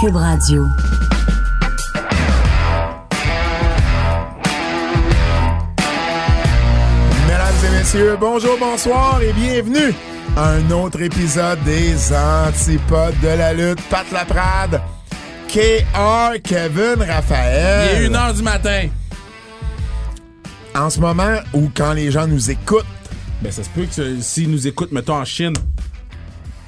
Cube Radio. Mesdames et messieurs, bonjour, bonsoir et bienvenue à un autre épisode des Antipodes de la lutte. Pat Laprade, KR, Kevin Raphaël. Il est 1h du matin. En ce moment où quand les gens nous écoutent, Ben, ça se peut que s'ils nous écoutent, mettons, en Chine.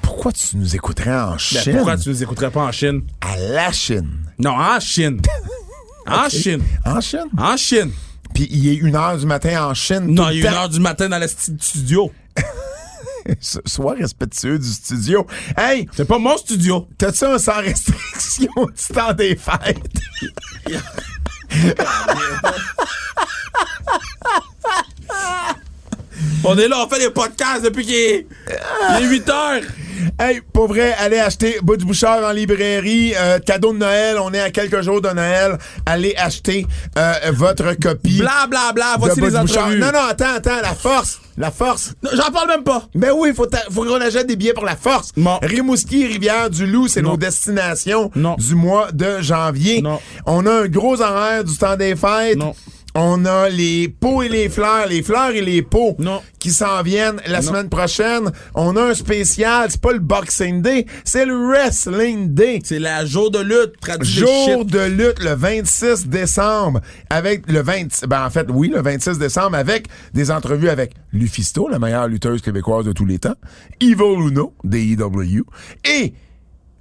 Pourquoi tu nous écouterais en Ben, Chine? pourquoi tu nous écouterais pas en Chine? À la Chine. Non, en Chine. En Chine. En Chine? En Chine. Puis il est une heure du matin en Chine. Non, il est 1 temps. h du matin dans le studio. So- Sois respectueux du studio. Hey, C'est pas mon studio. t'as-tu un sans restriction du temps des fêtes? On est là, on fait des podcasts depuis qu'il est, il est 8 heures. Hey, pour vrai, allez acheter Bout du Bouchard en librairie. Euh, cadeau de Noël, on est à quelques jours de Noël. Allez acheter euh, votre copie. Bla, bla, bla. Voici les du entrevues. Non, non, attends, attends, la force. La force. J'en parle même pas. Ben oui, faut, faut qu'on achète des billets pour la force. Non. Rimouski, Rivière-du-Loup, c'est Non. nos destinations Non. du mois de janvier. Non. On a un gros horaire du temps des fêtes. Non. On a les pots et les fleurs, les fleurs et les pots Non. qui s'en viennent la semaine prochaine. On a un spécial, c'est pas le Boxing Day, c'est le Wrestling Day. C'est la jour de lutte, traduit Jour de lutte le 26 décembre avec le 20 ben en fait oui le 26 décembre avec des entrevues avec Lufisto la meilleure lutteuse québécoise de tous les temps Evil Uno des EW et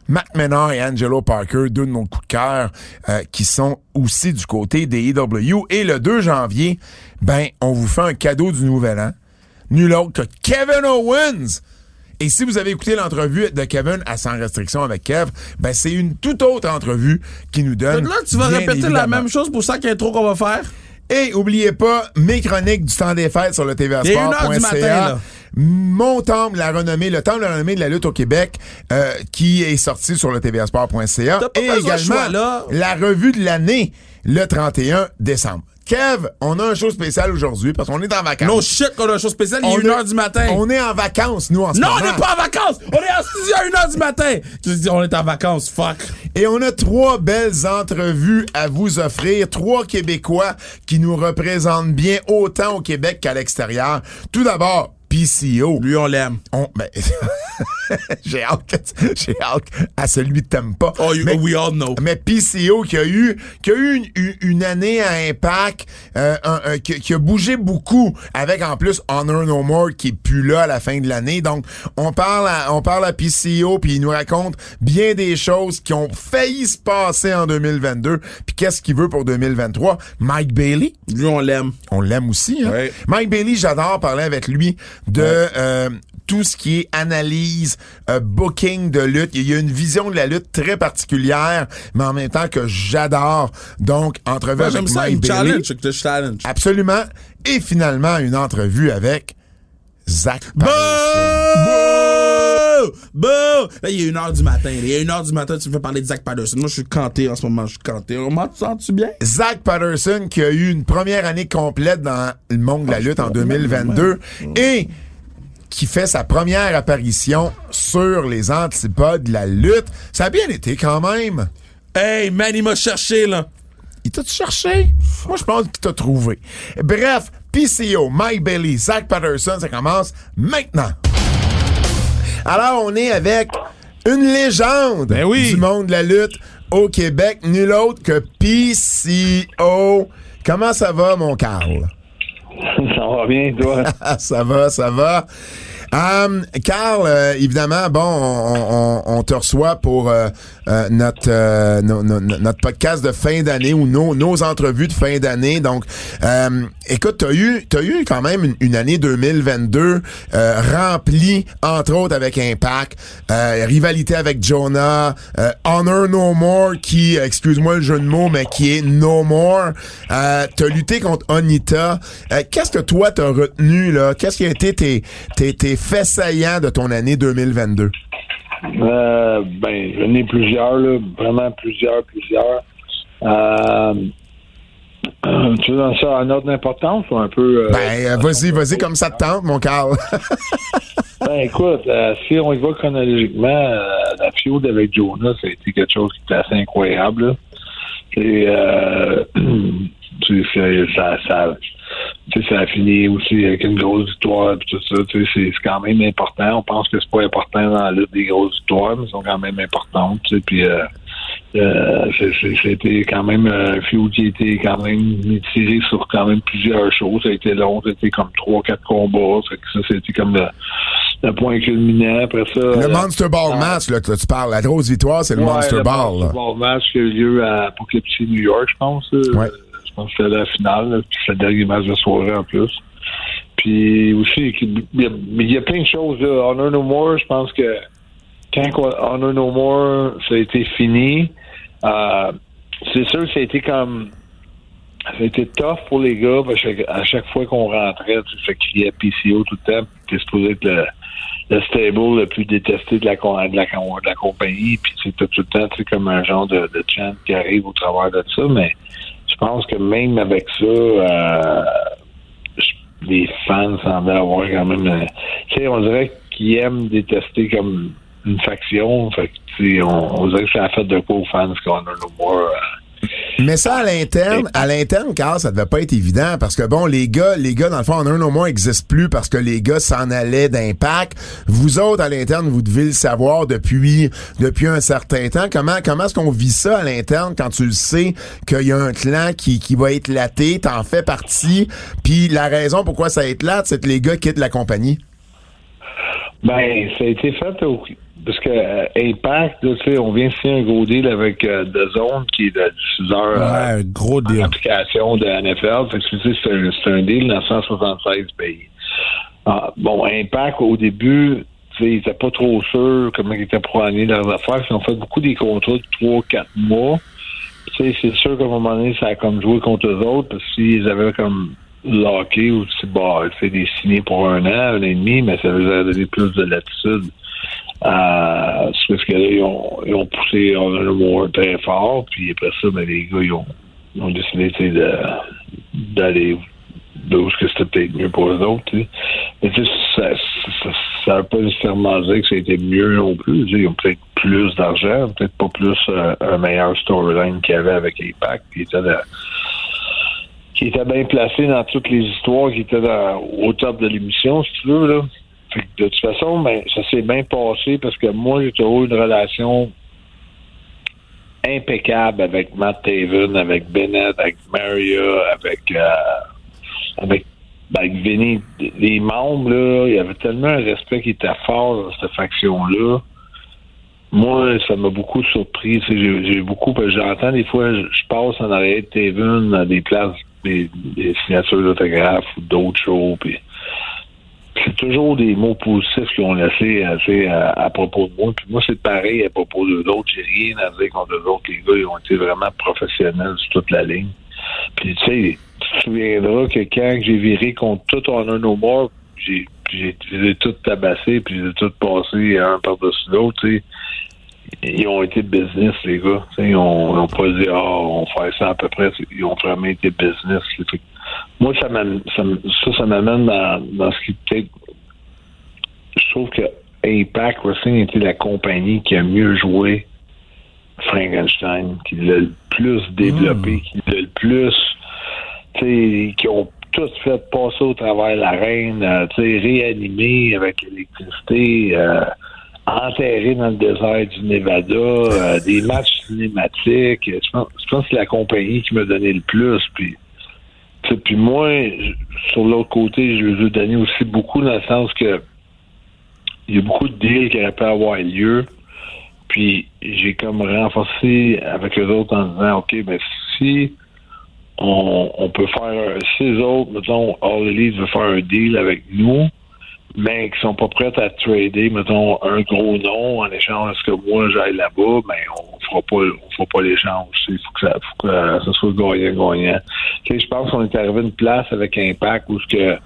Matt Menard et Angelo Parker, deux de nos coups de cœur, euh, qui sont aussi du côté des EW. Et le 2 janvier, ben, on vous fait un cadeau du Nouvel An. Nul autre que Kevin Owens. Et si vous avez écouté l'entrevue de Kevin à Sans Restriction avec Kev, ben, c'est une toute autre entrevue qui nous donne. Là, tu vas répéter la même chose pour chaque intro qu'on va faire? Et oubliez pas mes chroniques du temps des fêtes sur le là. Mon temple, la renommée, le temple de la renommée de la lutte au Québec, euh, qui est sorti sur le pas Et également choix, la revue de l'année, le 31 décembre. Kev, on a un show spécial aujourd'hui parce qu'on est en vacances. No shit qu'on a une chose spéciale, il On est 1h du matin. On est en vacances, nous, en ce Non, moment. on n'est pas en vacances! On est en studio à 1h du matin! Tu dis, on est en vacances, fuck. Et on a trois belles entrevues à vous offrir. Trois Québécois qui nous représentent bien autant au Québec qu'à l'extérieur. Tout d'abord, PCO. Lui, on l'aime. On- ben, j'ai hâte, que- j'ai hâte à celui que t'aimes pas. Oh, you- mais, we all know. mais PCO qui a eu, qui a eu une, une- une année à impact, euh, un- un- qui, qui a bougé beaucoup, avec en plus Honor No More qui est plus là à la fin de l'année. Donc, on parle à, on parle à PCO puis il nous raconte bien des choses qui ont failli se passer en 2022. Puis qu'est-ce qu'il veut pour 2023? Mike Bailey, Lui, on l'aime. on l'aime aussi. Hein? Ouais. Mike Bailey, j'adore parler avec lui de euh, tout ce qui est analyse, euh, booking de lutte. Il y a une vision de la lutte très particulière, mais en même temps que j'adore. Donc, entrevue Ouais, avec ça, Mike Bailey. challenge. Absolument. Et finalement, une entrevue avec Zach. Bouh! Là, il est 1h du matin. Il est 1h du matin, tu me fais parler de Zach Patterson. Moi, je suis canté en ce moment. Je suis canté. Comment tu sens-tu bien? Zach Patterson qui a eu une première année complète dans le monde de la Ah, lutte en comprends. 2022 et qui fait sa première apparition sur les antipodes de la lutte. Ça a bien été quand même. Hey, man, il m'a cherché, là. Il t'a cherché? Moi, je pense qu'il t'a trouvé. Bref, PCO, Mike Bailey, Zach Patterson, ça commence maintenant. Alors, on est avec une légende Ben oui. du monde de la lutte au Québec, nul autre que PCO. Comment ça va, mon Carl? Ça va bien, toi? Ça va, ça va. Um, Carl, euh, évidemment, bon, on, on, on, te reçoit pour euh, euh, notre euh, no, no, notre podcast de fin d'année ou nos, nos entrevues de fin d'année. Donc, écoute, t'as eu t'as eu quand même une, une année 2022 remplie, entre autres avec Impact, rivalité avec Jonah, Honor No More, qui, excuse-moi le jeu de mots, mais qui est No More. t'as lutté contre Onita. Qu'est-ce que toi t'as retenu là? Qu'est-ce qui a été tes, tes, tes faits saillants de ton année 2022? Euh, ben, j'en ai plusieurs, là, vraiment plusieurs, plusieurs. Euh, tu veux dans ça en ordre d'importance ou un peu. Euh, ben, vas-y, vas-y, comme ça te tente, mon Carl. ben, écoute, si on y va chronologiquement, la feud avec Jonah, ça a été quelque chose qui était assez incroyable. Et, ça, ça, ça a fini aussi avec une grosse victoire tout ça. C'est quand même important. On pense que c'est pas important dans la lutte des grosses victoires, mais elles sont quand même importantes. Puis euh, euh, c'était quand même un feud qui a été quand même tiré sur quand même plusieurs choses. Ça a été long, c'était comme trois, quatre combats. Ça, c'était comme le, point culminant. Après ça. Le Monster Ball match, là, que tu parles. La grosse victoire, c'est le Monster Ball. Le Monster Ball match qui a eu lieu à Poughkeepsie, New York, je pense. Ouais c'était la finale, c'est le dernier match de soirée en plus. Puis aussi, il y, a, plein de choses. Là. Honor No More, je pense que quand Honor No More, ça a été fini, euh, c'est sûr que ça a été comme. Ça a été tough pour les gars, parce que à chaque fois qu'on rentrait, ça criait PCO tout le temps, puis supposé être le, le stable le plus détesté de la, de la, de la compagnie, puis c'est tout le temps comme un genre de, de chant qui arrive au travers de ça, mais je pense que même avec ça, euh, les fans semblaient avoir quand même. Euh, tu sais, on dirait qu'ils aiment détester comme une faction. Fait que, on, on dirait que ça a fait de quoi aux fans qu'on a no more. Euh, mais ça, à l'interne, à l'interne, car ça devait pas être évident parce que bon, les gars, les gars, dans le fond, en un au moins, n'existent plus parce que les gars s'en allaient d'impact. Vous autres, à l'interne, vous devez le savoir depuis, depuis un certain temps. Comment, comment est-ce qu'on vit ça à l'interne quand tu le sais qu'il y a un clan qui, qui va être laté, t'en fais partie, puis la raison pourquoi ça éclate, c'est que les gars quittent la compagnie? Ben, ça a été fait au, parce que euh, Impact, tu sais, on vient de signer un gros deal avec euh, The Zone, qui est le diffuseur ouais, euh, gros deal. application de NFL. Fait que, c'est un, c'est un deal dans 176 pays. Ah, bon, Impact, au début, ils n'étaient pas trop sûrs comment ils étaient pour aller leurs affaires. Ils ont fait beaucoup des contrats de 3-4 mois. C'est sûr qu'à un moment donné, ça a comme joué contre eux autres, parce qu'ils avaient comme locké ou bah, des signés pour un an, un an et demi, mais ça leur a donné plus de latitude. Euh, que là, ils ont, ils ont poussé le Moore très fort, puis après ça, ben, les gars, ils ont, décidé de, d'aller d'où que c'était peut-être mieux pour eux autres. Mais ça ne veut pas nécessairement dire que c'était mieux non plus. Ils ont peut-être plus d'argent, peut-être pas plus un meilleur storyline qu'il y avait avec les packs, qui était qui était bien placé dans toutes les histoires qui étaient au top de l'émission, si tu veux. Là de toute façon, ben, ça s'est bien passé parce que moi, j'ai toujours eu une relation impeccable avec Matt Taven, avec Bennett, avec Maria, avec euh, avec, ben, avec Vinny. Les membres, là, il y avait tellement un respect qui était fort dans cette faction-là. Moi, ça m'a beaucoup surpris. J'ai beaucoup, j'entends des fois, je passe en arrière de Taven à des places, des, signatures d'autographes ou d'autres puis c'est toujours des mots positifs qu'ils ont laissé à, à, propos de moi. Puis moi, c'est pareil à propos de d'autres. J'ai rien à dire contre eux autres. Les gars, ils ont été vraiment professionnels sur toute la ligne. Puis tu sais, tu te souviendras que quand j'ai viré contre tout en un no more, j'ai j'ai tout tabassé, puis j'ai tout passé un par-dessus l'autre, tu sais. Ils ont été business, les gars. ils ont, ont pas dit, ah, on fait ça à peu près. Ils ont vraiment été business moi, ça, ça, ça m'amène dans, dans ce qui peut-être. Je trouve que Impact Wrestling était la compagnie qui a mieux joué Frankenstein, qui l'a le plus développé, hmm. qui l'a le plus. qui ont tout fait passer au travers la reine, euh, réanimé avec l'électricité, euh, enterré dans le désert du Nevada, euh, des matchs cinématiques. Je pense, je pense que c'est la compagnie qui m'a donné le plus. Puis puis moi, sur l'autre côté, je veux donner aussi beaucoup dans le sens que il y a beaucoup de deals qui auraient pu avoir lieu. Puis j'ai comme renforcé avec eux autres en disant OK, ben si on, on peut faire si les autres, mettons, All veut faire un deal avec nous, mais qui sont pas prêts à trader, mettons, un gros nom en échange de que moi j'aille là-bas, ben on fera pas on fera pas l'échange. Il faut que ça faut que ça soit gagnant-gagnant. Je pense qu'on est arrivé à une place avec Impact où ce que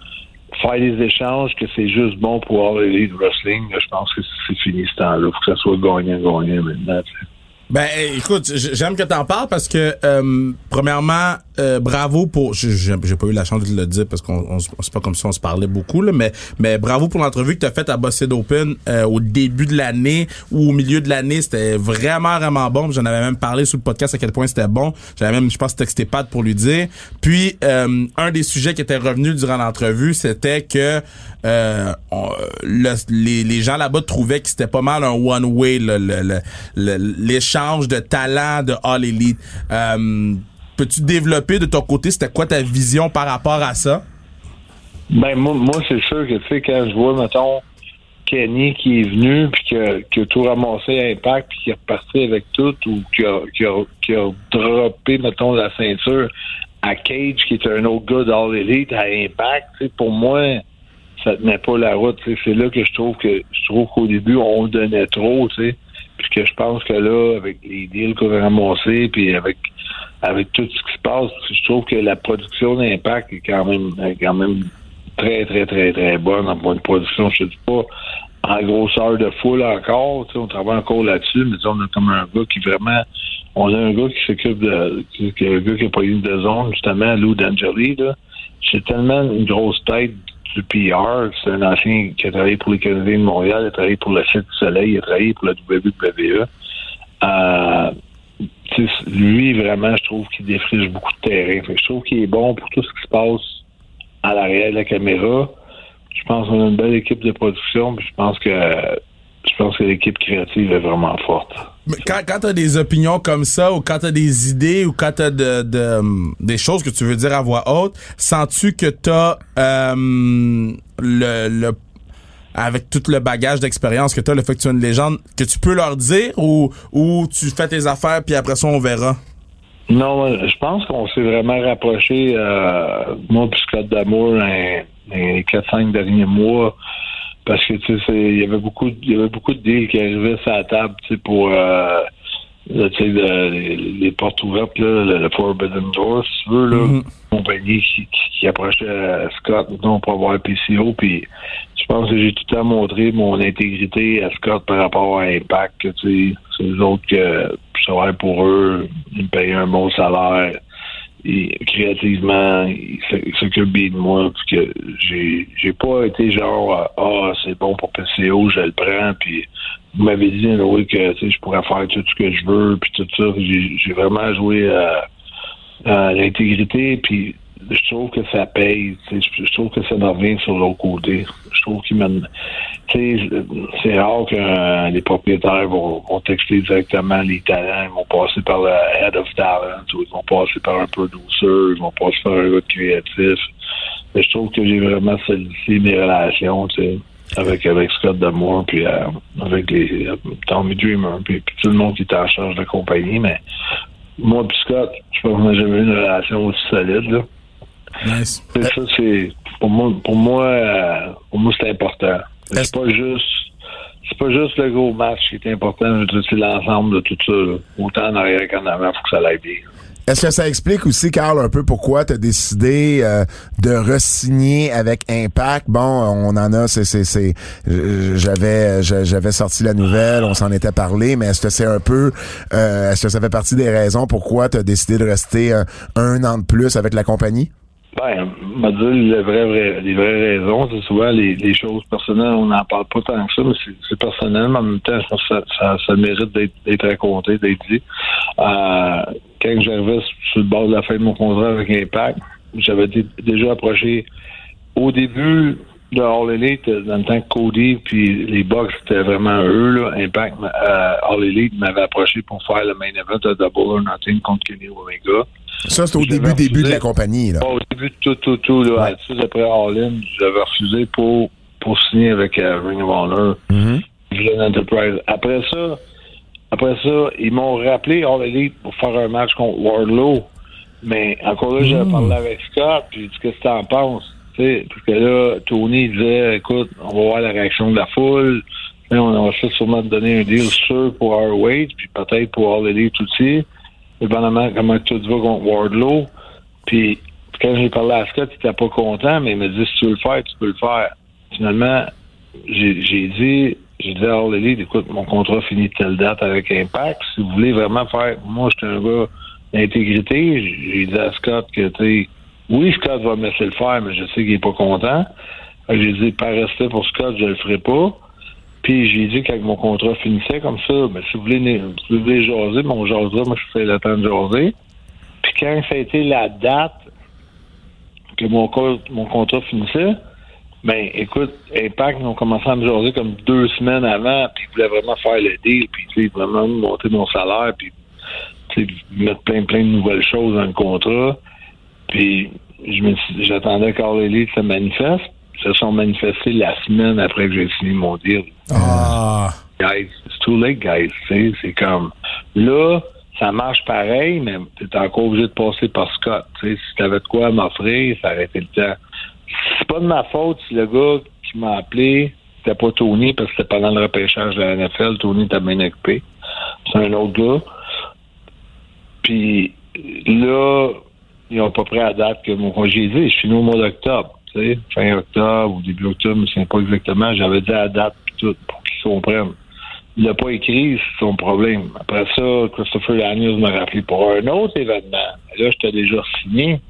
faire des échanges, que c'est juste bon pour All Elite Wrestling, je pense que c'est fini ce temps-là. Il faut que ça soit gagnant-gagnant maintenant. tu sais. Ben écoute, j'aime que t'en parles parce que euh, premièrement, euh, bravo pour j'ai pas eu la chance de le dire parce qu'on c'est pas comme si on se parlait beaucoup là, mais mais bravo pour l'entrevue que t'as faite à Bossed Open euh, au début de l'année ou au milieu de l'année, c'était vraiment vraiment bon. J'en avais même parlé sur le podcast à quel point c'était bon. J'avais même je pense texté Pat pour lui dire. Puis euh, un des sujets qui était revenu durant l'entrevue, c'était que euh, les, les gens là-bas trouvaient que c'était pas mal un one way l'échange de talent de All Elite. Peux-tu développer de ton côté, c'était quoi ta vision par rapport à ça? Ben moi, c'est sûr que tu sais quand je vois mettons Kenny qui est venu puis qui a, a tout ramassé à Impact puis qui est reparti avec tout ou qui a, qui a, qui a droppé mettons la ceinture à Cage qui est un autre gars d'All Elite à Impact, tu sais, pour moi ça tenait pas la route. tu. C'est là que je trouve que je trouve qu'au début on donnait trop, tu sais. Puis que je pense que là, avec les deals qu'on a ramassés, puis avec avec tout ce qui se passe, je trouve que la production d'impact est quand même quand même très, très, très, très bonne en point de production. Je ne pas en grosseur de foule encore. On travaille encore là-dessus, mais on a comme un gars qui vraiment. On a un gars qui s'occupe de. qui- Un gars qui n'a pas eu de zone, justement, Lou D'Angeli. C'est tellement une grosse tête du PR. C'est un ancien qui a travaillé pour les Canadiens de Montréal, a travaillé pour le Cirque du Soleil, il a travaillé pour la WWE. Euh, lui, vraiment, je trouve qu'il défriche beaucoup de terrain. Je trouve qu'il est bon pour tout ce qui se passe à l'arrière de la caméra. Je pense qu'on a une belle équipe de production, puis je pense que je pense que l'équipe créative est vraiment forte. Mais Quand, quand t'as des opinions comme ça, ou quand t'as des idées, ou quand t'as de, de, des choses que tu veux dire à voix haute, sens-tu que t'as euh, le, le avec tout le bagage d'expérience que t'as, le fait que tu es une légende, que tu peux leur dire ou, tu fais tes affaires puis après ça on verra? Non, je pense qu'on s'est vraiment rapproché, euh, moi puis Scott Damour, les 4-5 derniers mois, parce que tu sais, y avait beaucoup, il y avait beaucoup de deals qui arrivaient sur la table, tu sais, pour euh, là, tu sais, le- les, les portes ouvertes, là, le, Forbidden Door, si tu veux, là, Mhm. compagnie qui, qui, qui approchait euh, Scott, pour avoir un PCO, puis je pense que j'ai tout le temps montré mon intégrité à Scott par rapport à Impact, tu sais, c'est les autres que je travaille pour eux, ils me payent un bon salaire, et créativement, ils s'occupent bien de moi, puis que j'ai j'ai pas été genre ah c'est bon pour PCO, je le prends, puis vous m'avez dit oui que je pourrais faire tout ce que je veux, puis tout ça, j'ai vraiment joué à, à l'intégrité, puis je trouve que ça paye, je, trouve que ça me revient sur l'autre côté. Je trouve qu'ils mènent, c'est rare que euh, les propriétaires vont, vont texter directement les talents, ils vont passer par le head of talent, ils vont passer par un producer, ils vont passer par un gars créatif. Mais je trouve que j'ai vraiment solidifié mes relations, tu sais, avec, avec Scott Damour, puis euh, avec les euh, Tommy Dreamer, puis, puis tout le monde qui est en charge de la compagnie, mais moi puis Scott, je pense qu'on n'a jamais eu une relation aussi solide, là. Nice. Et ça, c'est pour moi, pour moi, euh, pour moi, c'est important. Est-ce- C'est pas juste, c'est pas juste le gros match qui est important. C'est l'ensemble de tout ça. là. Autant en arrière qu'en avant, faut que ça aille bien. Est-ce que ça explique aussi, Carl, un peu pourquoi tu as décidé euh, de re-signer avec Impact? Bon, on en a, c'est, c'est, c'est, euh, j'avais, j'avais sorti la nouvelle, on s'en était parlé, mais est-ce que c'est un peu, euh, est-ce que ça fait partie des raisons pourquoi tu as décidé de rester un, un an de plus avec la compagnie? Ben, va dire les vraies, les vraies raisons. C'est souvent les, choses personnelles, on n'en parle pas tant que ça, mais c'est, personnel, mais en même temps, que ça, ça, ça mérite d'être, raconté, d'être dit. Euh, quand j'arrivais sur le bord de la fin de mon contrat avec Impact, j'avais dé- déjà approché au début de All Elite, dans le temps que Cody puis les Bucks, c'était vraiment eux, là, Impact, euh, All Elite m'avait approché pour faire le main event de Double or Nothing contre Kenny Omega. Ça, c'est au début, début de la compagnie, là. Bon, au début de tout, tout, tout, là, Ouais. après All-In, j'avais refusé pour pour signer avec euh, Ring of Honor, Villain Enterprise. Après ça, après ça, ils m'ont rappelé All Elite pour faire un match contre Wardlow. Mais encore là, j'ai parlé avec Scott, puis j'ai dit qu'est-ce que t'en penses? Parce que là, Tony disait écoute, on va voir la réaction de la foule. Là, on va sûrement donner un deal sûr pour ROH, puis peut-être pour All Elite aussi. Dépendamment comment tout va contre Wardlow. Puis quand j'ai parlé à Scott, il était pas content, mais il m'a dit si tu veux le faire, tu peux le faire. Finalement, j'ai dit, j'ai dit à All Elite, écoute, mon contrat finit telle date avec Impact. Si vous voulez vraiment faire, moi, je suis un gars d'intégrité. J'ai dit à Scott que, tu sais, oui, Scott va me laisser le faire, mais je sais qu'il est pas content. J'ai dit, par respect pour Scott, je le ferai pas. Puis j'ai dit qu'avec mon contrat finissait comme ça, ben, si vous voulez, si vous voulez jaser, mon jasera, moi je fais le temps de jaser. Puis quand ça a été la date que mon, co- mon contrat finissait, ben écoute, Impact ils ont commencé à me jaser comme deux semaines avant, puis ils voulaient vraiment faire le deal, puis tu vraiment monter mon salaire, puis mettre plein plein de nouvelles choses dans le contrat. Puis je me suis- j'attendais qu'All Elite se manifeste. Ils se sont manifestés la semaine après que j'ai signé mon deal Ah. guys. It's too late, guys. C'est comme là, ça marche pareil, mais t'es encore obligé de passer par Scott. Tu sais, si t'avais de quoi m'offrir, ça aurait été le temps. C'est pas de ma faute si le gars qui m'a appelé, c'était pas Tony, parce que c'était pendant le repêchage de la NFL, Tony était bien occupé. C'est un autre gars. Puis là, ils ont pas pris à date que mon congé dit, je suis au mois d'octobre. Sais, fin octobre ou début octobre, je me souviens pas exactement. J'avais dit à date tout pour qu'ils comprennent. Il l'a pas écrit, c'est son problème. Après ça, Christopher Daniels m'a rappelé pour un autre événement. Là, j'étais déjà signé.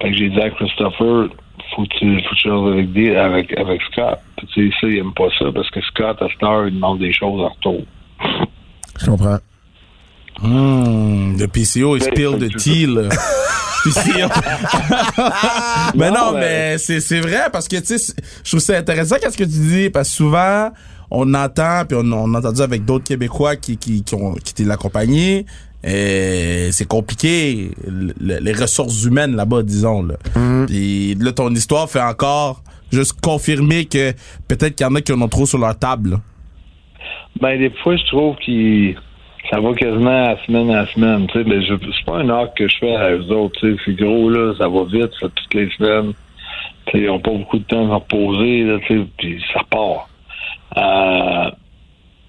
Fait que j'ai dit à Christopher, faut que tu, faut que tu avec, avec, avec Scott. Puis tu sais, ça, il aime pas ça parce que Scott, à cette heure, il demande des choses en retour. Je comprends. Hmm, le PCO, il spill the tea, là. PCO. mais non, Non, mais- mais c'est, c'est vrai parce que, tu sais, je trouve ça intéressant qu'est-ce que tu dis parce que souvent, on entend, puis on, on a entendu avec d'autres Québécois qui, qui, qui ont quitté la compagnie, c'est compliqué, le- le- les ressources humaines là-bas, disons, là. Puis là, ton histoire fait encore juste confirmer que peut-être qu'il y en a qui en ont trop sur leur table, là. Ben, des fois, je trouve qu'il ça va quasiment à semaine à semaine. Tu sais, mais je c'est pas un arc que je fais à eux autres. Tu sais, c'est gros, là, ça va vite, ça, toutes les semaines. Tu sais, ils n'ont pas beaucoup de temps à reposer, là, tu sais, puis ça part. Euh,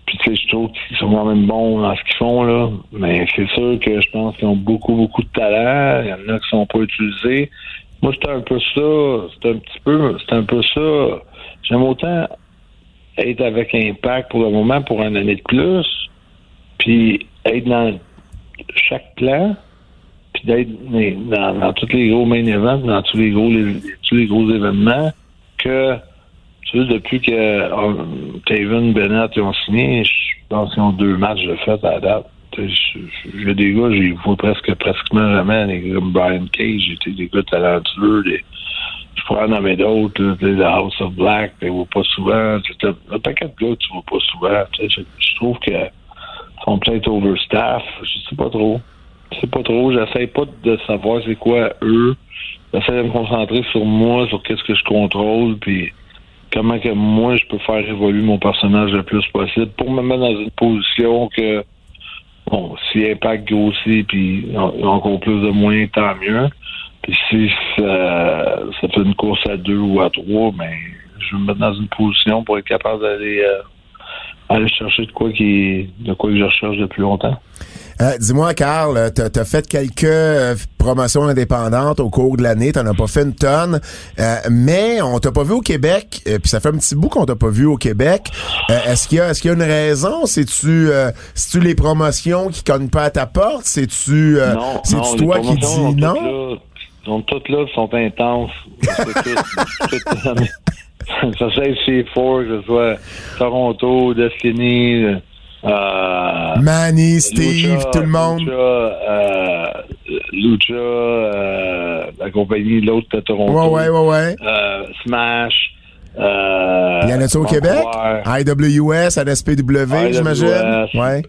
puis, tu sais, je trouve qu'ils sont quand même bons dans ce qu'ils font, là. Mais c'est sûr que je pense qu'ils ont beaucoup, beaucoup de talent. Il y en a qui sont pas utilisés. Moi, c'est un peu ça. C'est un petit peu, c'est un peu ça. J'aime autant être avec Impact pour le moment pour une année de plus, puis être dans chaque plan, puis d'être dans, tous les gros main events, dans tous les gros tous les gros événements, que tu sais, depuis que um, Taven Bennett ont signé, je pense qu'ils ont deux matchs de fait à la date. J'ai des gars, j'ai vois presque pratiquement jamais des comme Brian Cage, été des gars talentueux, des, je pourrais en nommer d'autres, The House of Black, tu vois pas souvent. Un paquet de gars que tu vois pas souvent. je trouve que sont peut-être overstaff. Je sais pas trop. Je sais pas trop. J'essaie pas de savoir c'est quoi eux. J'essaie de me concentrer sur moi, sur qu'est-ce que je contrôle, puis comment que moi je peux faire évoluer mon personnage le plus possible pour me mettre dans une position que bon, si Impact grossit puis encore plus de moyens, tant mieux. Puis si ça, ça fait une course à deux ou à trois, ben je vais me mettre dans une position pour être capable d'aller euh, aller chercher de quoi qui de quoi que je recherche depuis longtemps. Euh, Dis-moi, Carl, euh, t'as as fait quelques euh, promotions indépendantes au cours de l'année. T'en as pas fait une tonne, Euh, mais on t'a pas vu au Québec. euh, Puis ça fait un petit bout qu'on t'a pas vu au Québec. Euh, est-ce qu'il y a, est-ce qu'il y a une raison? C'est-tu, euh, c'est-tu les promotions qui cognent pas à ta porte? C'est-tu, euh, c'est-tu toi qui dis non? toutes là. Sont toutes là, sont intenses. C'est Ça soit chez Ford, que ce soit Toronto, Destiny, euh, Manny, Steve, Lucha, tout le monde. Lucha, euh, Lucha euh, la compagnie, l'autre de Toronto. Ouais, ouais, ouais, ouais. euh, Smash. Il y en a-tu au Québec? IWS, NSPW, j'imagine? Ouais.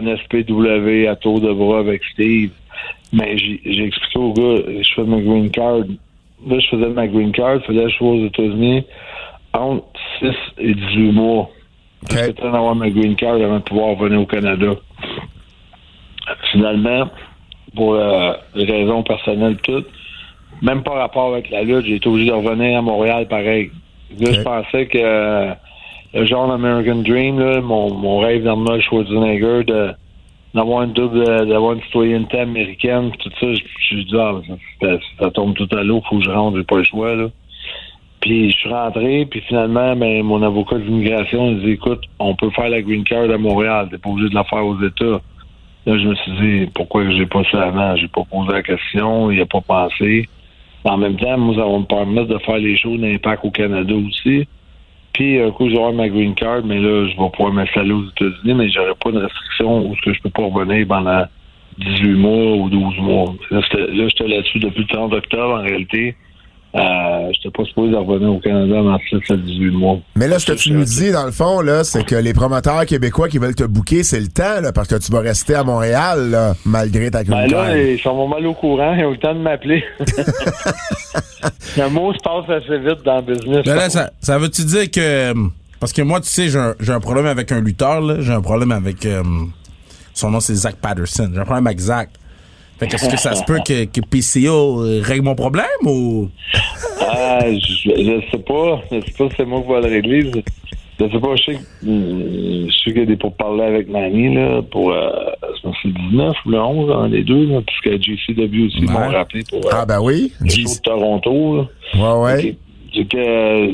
NSPW à tour de bras avec Steve. Mais j'ai j'ai expliqué au gars, je fais ma green card là, je faisais ma green card, fallait que je sois aux États-Unis entre 6 et 18 mois. OK. J'étais en d'avoir ma green card avant de pouvoir venir au Canada. Finalement, pour euh, des raisons personnelles toutes, même pas rapport avec la lutte, j'ai été obligé de revenir à Montréal pareil. Là, je pensais que euh, le genre American Dream, là, mon, mon rêve d'Arnold Schwarzenegger de d'avoir une double, euh, d'avoir une citoyenneté américaine, tout ça, je suis dit, ah, ça, ça- tombe tout à l'eau, faut que je rentre, j'ai pas le choix, là. Puis je suis rentré, puis finalement, ben, mon avocat d'immigration, il dit, écoute, on peut faire la green card à Montréal, t'es pas obligé de la faire aux États. Là, je me suis dit, pourquoi j'ai pas ça avant? J'ai pas posé la question, il a pas pensé. En même temps, moi, ça va me permettre de faire les shows d'impact au Canada aussi. Puis, un coup, j'aurai ma green card, mais là, je vais pouvoir m'installer aux États-Unis, mais j'aurai pas de restriction où je peux pas revenir pendant 18 mois ou 12 mois. Là, j'étais là-dessus depuis le 30 octobre, en réalité. Euh, j'étais pas supposé de revenir au Canada dans 6 à 18 mois. Mais là, ce que tu nous dis, dans le fond, là, c'est que les promoteurs québécois qui veulent te booker, c'est le temps, là, parce que tu vas rester à Montréal, là, malgré ta Ben là, ils sont mal au courant, ils ont le temps de m'appeler. le mot se passe assez vite dans le business. Là, là, ça, ça veut-tu dire que. Parce que moi, tu sais, j'ai un, problème avec un lutteur, là. J'ai un problème avec. euh, son nom, c'est Zach Patterson. J'ai un problème avec Zach. Fait que, est-ce que ça se peut que, que PCO euh, règle mon problème ou? Ah, je, je sais pas. Je sais pas si c'est moi qui vais le régler. Je, je sais pas, je sais que euh, je sais qu'il y a des pourparlers avec Manny là, pour euh, je pense que c'est le 19 ou le 11, un des deux, là, puisque JCW aussi m'ont Ouais. rappelé pour euh, Ah, ben oui. show de Toronto. Là. Ouais, ouais. Que euh,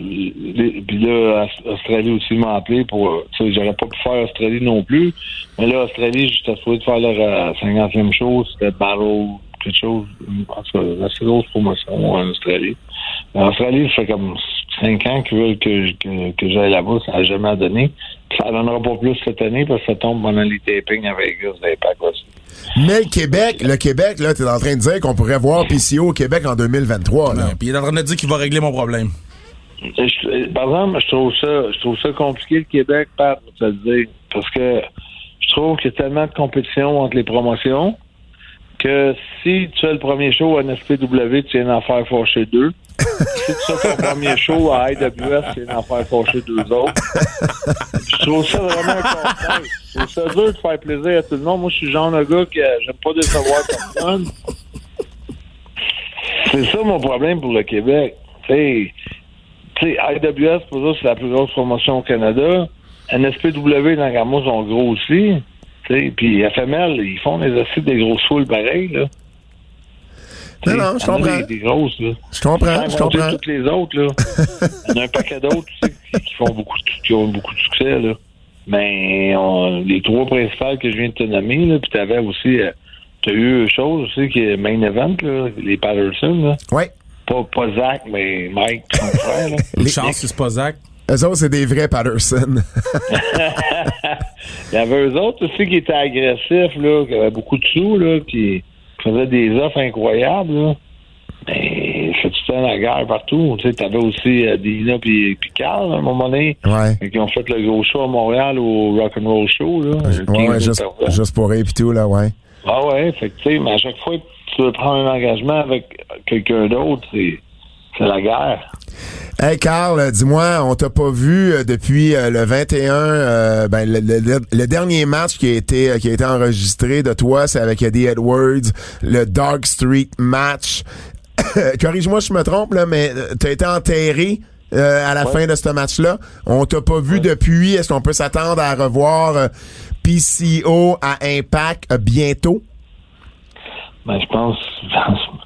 puis là, Aus- Australie aussi m'a appelé pour euh, j'aurais pas pu faire Australie non plus. Mais là, Australie, j'étais de faire leur euh, 50e show, c'était Battle, quelque chose. En tout cas, assez grosse promotion en Australie. En Australie, ça fait comme 5 ans qu'ils veulent que, que, que j'aille là-bas, ça n'a jamais donné. Ça donnera pas plus cette année parce que ça tombe pendant les tapings à Vegas d'Impact aussi. Mais le Québec, le Québec, là, t'es en train de dire qu'on pourrait voir PCO au Québec en 2023, là. Ouais, Puis il est en train de dire qu'il va régler mon problème. Je- par exemple, je trouve ça, je trouve ça compliqué le Québec, Pat, pour te le dire, parce que je trouve qu'il y a tellement de compétition entre les promotions que si tu as le premier show à NSPW, tu viens d'en faire fâcher deux. Tu as ton premier show à IWS, tu viens d'en faire fâcher deux autres. je trouve ça vraiment. Je trouve ça dur de faire plaisir à tout le monde. Moi, je suis genre de gars que j'aime pas décevoir personne. C'est ça mon problème pour le Québec. Tu sais, tu sais, IWS, pour ça, c'est la plus grosse promotion au Canada. NSPW, dans Gamos, sont gros aussi. Puis FML, ils font des assises des grosses foules pareilles, là. Non, non, je comprends. Des, des grosses, là. Je comprends, je comprends. toutes les autres, là. Il y en a un paquet d'autres, tu sais, qui, font beaucoup de, qui ont beaucoup de succès, là. Mais on- les trois principales que je viens de te nommer, là, puis t'avais aussi, euh, t'as eu chose aussi qui est main event, là, les Patterson, là. Ouais. Pas, pas Zach, mais Mike, son frère, là. Une chance, c'est pas Zach. Eux autres, c'est des vrais Patterson. Il y avait eux autres aussi qui étaient agressifs, là, qui avaient beaucoup de sous, là, qui faisaient des offres incroyables, là. Mais temps la guerre partout. Tu sais, t'avais aussi euh, Dina puis Carl, à un moment donné, ouais. qui ont fait le gros show à Montréal au Rock'n'Roll Show, là. Ouais, ouais, juste, pour rire tout, là, ouais. Ah ouais, fait que, tu sais, mais à chaque fois que tu veux prendre un engagement avec quelqu'un d'autre, c'est la guerre. Hey Carl, dis-moi, on t'a pas vu euh, depuis euh, le 21, euh, ben, le, le- le dernier match qui a été euh, qui a été enregistré de toi, c'est avec Eddie Edwards, le Dark Street match. Corrige-moi si je me trompe là, mais t'as été enterré euh, à la Ouais. fin de ce match-là. On t'a pas vu depuis. Est-ce qu'on peut s'attendre à revoir euh, PCO à Impact bientôt? Ben, je pense,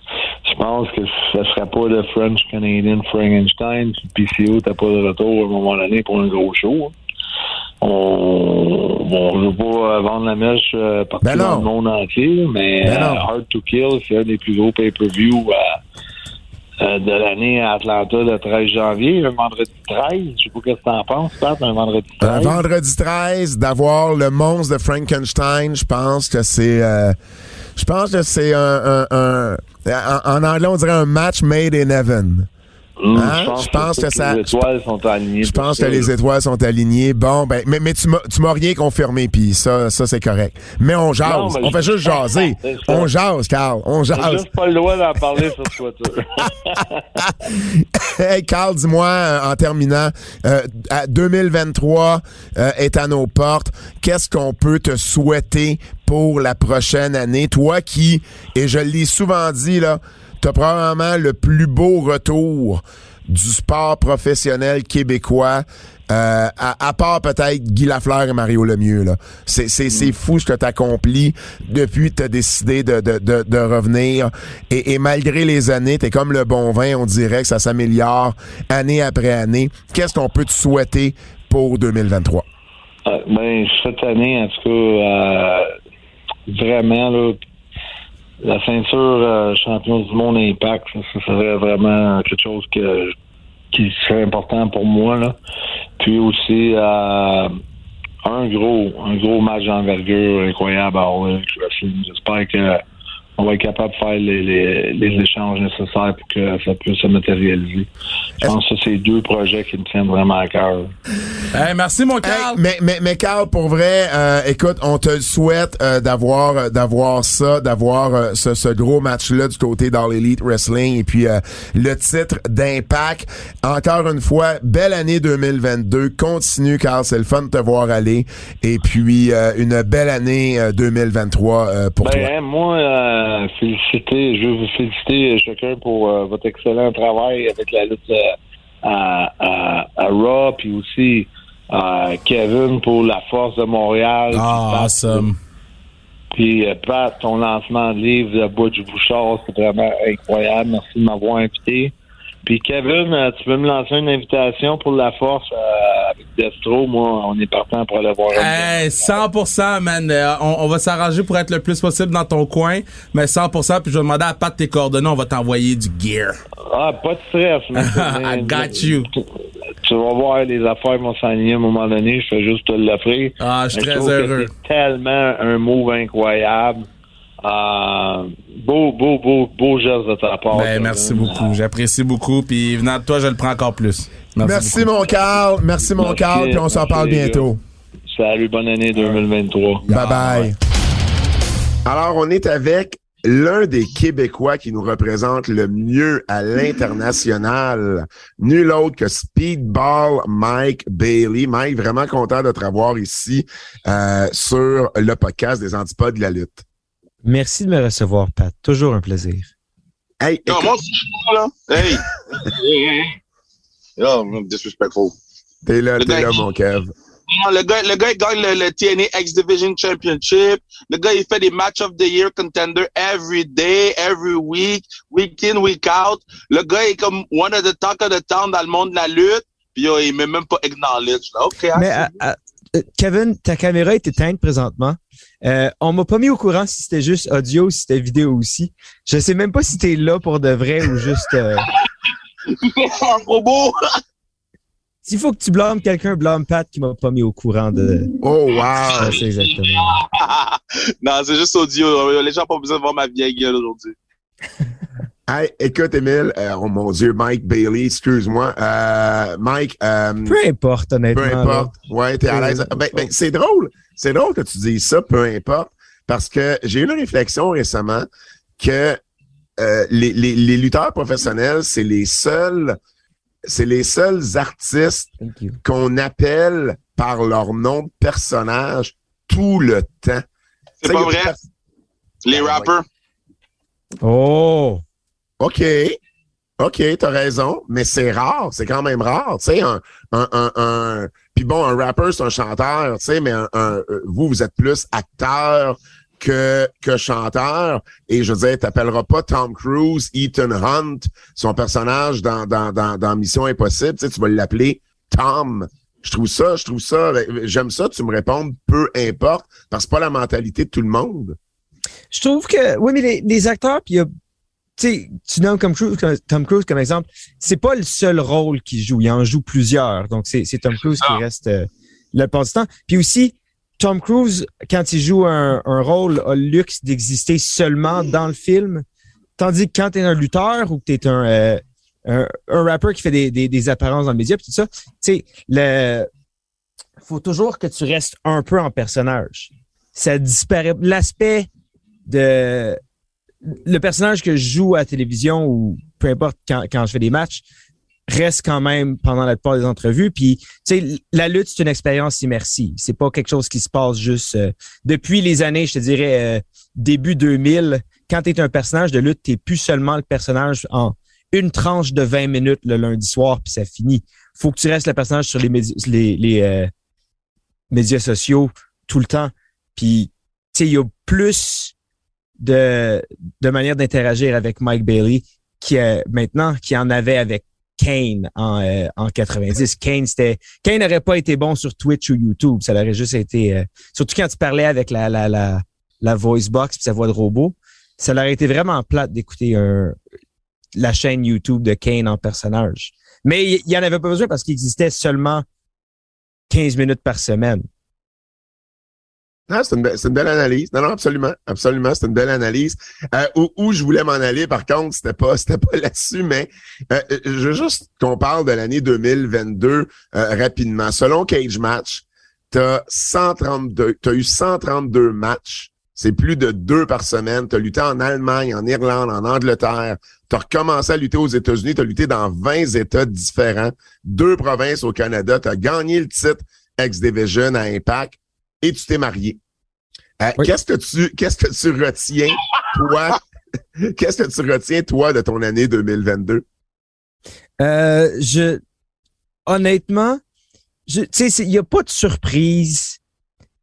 pense que ça serait pas le French Canadian Frankenstein. Si PCO t'as pas de retour à un moment donné pour un gros show. hein. On, bon, je veux pas vendre la mèche euh, partout Ben dans le monde entier, mais Ben euh. Hard to Kill, c'est un des plus gros pay-per-view euh, euh, de l'année à Atlanta le 13 janvier, un vendredi 13. Je sais pas ce que t'en penses, Pat, un vendredi 13. Un vendredi 13, d'avoir le monstre de Frankenstein, je pense que c'est... euh, je pense que c'est un... un- un- en, en anglais, on dirait un match made in heaven. Hum, Hein? Je pense que ça- Les étoiles sont alignées. Je pense que les étoiles sont alignées. Bon, ben, mais, mais tu m'as, rien confirmé, puis ça, ça c'est correct. Mais on jase. Non, mais on fait juste jaser. On jase, Carl. On jase. juste pas le droit d'en parler sur Twitter. hey, Carl, dis-moi, euh, en terminant, euh, à 2023 euh, est à nos portes. Qu'est-ce qu'on peut te souhaiter pour la prochaine année? Toi qui, et je l'ai souvent dit, là, t'as probablement le plus beau retour du sport professionnel québécois. euh, à, part peut-être Guy Lafleur et Mario Lemieux. Là. C'est, c'est, c'est fou ce que tu accompli depuis que tu as décidé de, de, de, de revenir. Et, et malgré les années, tu es comme le bon vin, on dirait que ça s'améliore année après année. Qu'est-ce qu'on peut te souhaiter pour 2023? Euh, ben, cette année, en tout cas, euh, vraiment, là, la ceinture euh, champion du monde Impact, ça, serait vraiment quelque chose que, qui serait important pour moi. Là. Puis aussi, euh, un gros un gros match d'envergure incroyable à Wrestling. J'espère que on va être capable de faire les, les, les échanges nécessaires pour que ça puisse se matérialiser. Je pense que c'est deux projets qui me tiennent vraiment à cœur. Hey, merci, mon Hey, Carl. mais, mais, mais Carl, pour vrai, euh, écoute, on te le souhaite euh, d'avoir euh, d'avoir ça, d'avoir euh, ce, ce gros match-là du côté dans l'Elite Wrestling et puis euh, le titre d'Impact. Encore une fois, belle année 2022. Continue, Carl, c'est le fun de te voir aller. Et puis, euh, une belle année euh, 2023 euh, pour toi. Ben, moi, euh, féliciter, je veux vous féliciter chacun pour euh, votre excellent travail avec la lutte euh, à, à, à Raw, puis aussi euh, Kevin pour la Force de Montréal. Ah, Puis, awesome. Puis Pat, ton lancement de livre de du Bouchard, c'est vraiment incroyable. Merci de m'avoir invité. Puis Kevin, euh, tu peux me lancer une invitation pour la Force euh, avec Destro? Moi, on est partant pour aller voir. Hey, 100%, man. Euh, on, on va s'arranger pour être le plus possible dans ton coin, mais 100%. Puis je vais demander à Pat tes coordonnées, on va t'envoyer du gear. Ah, pas de stress. mais- I got you. Tu, tu vas voir, les affaires vont s'aligner à un moment donné. Je fais juste te l'offrir. Ah, je suis très heureux. C'est tellement un move incroyable. Euh, beau, beau, beau, beau geste de ta part. Ben, merci beaucoup. J'apprécie beaucoup. Puis venant de toi, je le prends encore plus. Merci, beaucoup. mon Carl. Merci, mon Merci, Carl. Puis on s'en merci, parle bientôt. Salut, bonne année 2023. Bye bye. Alors, on est avec l'un des Québécois qui nous représente le mieux à l'international. Nul autre que Speedball Mike Bailey. Mike, vraiment content de te revoir ici euh, sur le podcast des Antipodes de la lutte. Merci de me recevoir, Pat. Toujours un plaisir. Hey, écoute, moi aussi, je suis là. Hey! hey. Yo, I'm disrespectful. t'es là, le t'es gars là, mon Kev. Non, Le gars, le gars, il gagne le, le TNA X Division Championship. Le gars, il fait des Match of the Year contender every day, every week, week in, week out. Le gars est comme one of the talk of the town dans le monde de la lutte. Puis yo, il m'est même pas acknowledge. Là. OK, Mais ah, euh, euh, Kevin, ta caméra est éteinte présentement. Euh, on m'a pas mis au courant si c'était juste audio ou si c'était vidéo aussi. Je sais même pas si t'es là pour de vrai ou juste. euh, un robot. S'il faut que tu blâmes quelqu'un, blâme Pat qui m'a pas mis au courant de. Oh, wow! sais exactement. non, c'est juste audio. Les gens n'ont pas besoin de voir ma vieille gueule aujourd'hui. Hey, écoute, Emile, euh, oh mon Dieu, Mike Bailey, excuse-moi. Euh, Mike, euh, Peu importe, honnêtement. Peu là. importe. Ouais, t'es à l'aise. Ben, ben, c'est drôle. C'est drôle que tu dises ça, peu importe. Parce que j'ai eu une réflexion récemment que euh, les, les, les lutteurs professionnels, c'est les seuls, c'est les seuls artistes qu'on appelle par leur nom de personnage tout le temps. C'est pas vrai? Les Ah, rappers. Oh! OK. OK, t'as raison, mais c'est rare, c'est quand même rare, tu sais, un, un, un, un- puis bon, un rappeur, c'est un chanteur, tu sais, mais un, euh, vous, vous êtes plus acteur que, que chanteur, et je veux dire, t'appelleras pas Tom Cruise, Ethan Hunt, son personnage dans, dans, dans, dans Mission Impossible, tu tu vas l'appeler Tom. Je trouve ça, je trouve ça, j'aime ça, tu me réponds peu importe, parce que c'est pas la mentalité de tout le monde. Je trouve que, oui, mais les, les acteurs, puis il y a, sais, tu nommes comme Cruise, Tom Cruise comme exemple, c'est pas le seul rôle qu'il joue, il en joue plusieurs. Donc, c'est Tom Cruise qui reste euh, le plupart du temps. Puis aussi, Tom Cruise, quand il joue un, un rôle, a le luxe d'exister seulement dans le film. Tandis que quand tu es un lutteur ou que tu es un, euh, un, un rappeur qui fait des, des, des apparences dans le média, puis tout ça, tu sais, le faut toujours que tu restes un peu en personnage. Ça disparaît. L'aspect de le personnage que je joue à télévision ou peu importe quand, quand je fais des matchs reste quand même pendant la plupart des entrevues. Puis, tu sais, la lutte, c'est une expérience immersive. C'est pas quelque chose qui se passe juste euh, depuis les années, je te dirais, euh, début 2000. Quand tu es un personnage de lutte, tu plus seulement le personnage en une tranche de 20 minutes le lundi soir, puis ça finit. faut que tu restes le personnage sur les, les euh, médias sociaux tout le temps. Puis, tu sais, il y a plus de, de manières d'interagir avec Mike Bailey qui maintenant qui en avait avec Kane en, euh, en 90. Kane, c'était Kane n'aurait pas été bon sur Twitch ou YouTube. Ça aurait juste été. euh, surtout quand tu parlais avec la, la, la, la voice box puis sa voix de robot. Ça aurait été vraiment plate d'écouter la chaîne YouTube de Kane en personnage. Mais il y, en avait pas besoin parce qu'il existait seulement 15 minutes par semaine. C'est une, une belle analyse. Non, non, absolument. Absolument, c'est une belle analyse. Euh, où, où je voulais m'en aller, par contre, c'était pas, c'était pas là-dessus, mais euh, euh, je veux juste qu'on parle de l'année 2022 euh, rapidement. Selon Cage Match, t'as 132, t'as eu 132 matchs. C'est plus de deux par semaine. T'as lutté en Allemagne, en Irlande, en Angleterre. T'as recommencé à lutter aux États-Unis. T'as lutté dans 20 États différents. Deux provinces au Canada. T'as gagné le titre X-Division à Impact et tu t'es marié. Euh, Oui. Qu'est-ce que tu qu'est-ce que tu retiens, toi? qu'est-ce que tu retiens, toi, de ton année 2022? Euh, je honnêtement, je, tu sais, il y a pas de surprise.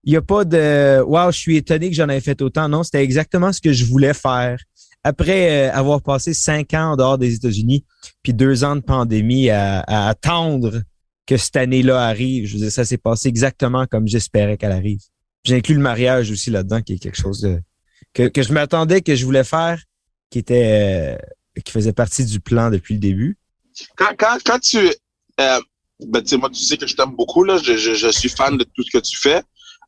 Il y a pas de wow, je suis étonné que j'en ai fait autant. Non, c'était exactement ce que je voulais faire. Après euh, avoir passé cinq ans en dehors des États-Unis, puis deux ans de pandémie à, à attendre que cette année-là arrive, je veux dire, ça s'est passé exactement comme j'espérais qu'elle arrive. J'inclus le mariage aussi là-dedans, qui est quelque chose de que, que je m'attendais, que je voulais faire, qui était euh, qui faisait partie du plan depuis le début. quand, quand, quand tu, euh, ben, tu sais, moi, tu sais que je t'aime beaucoup, là. Je, je, je suis fan de tout ce que tu fais.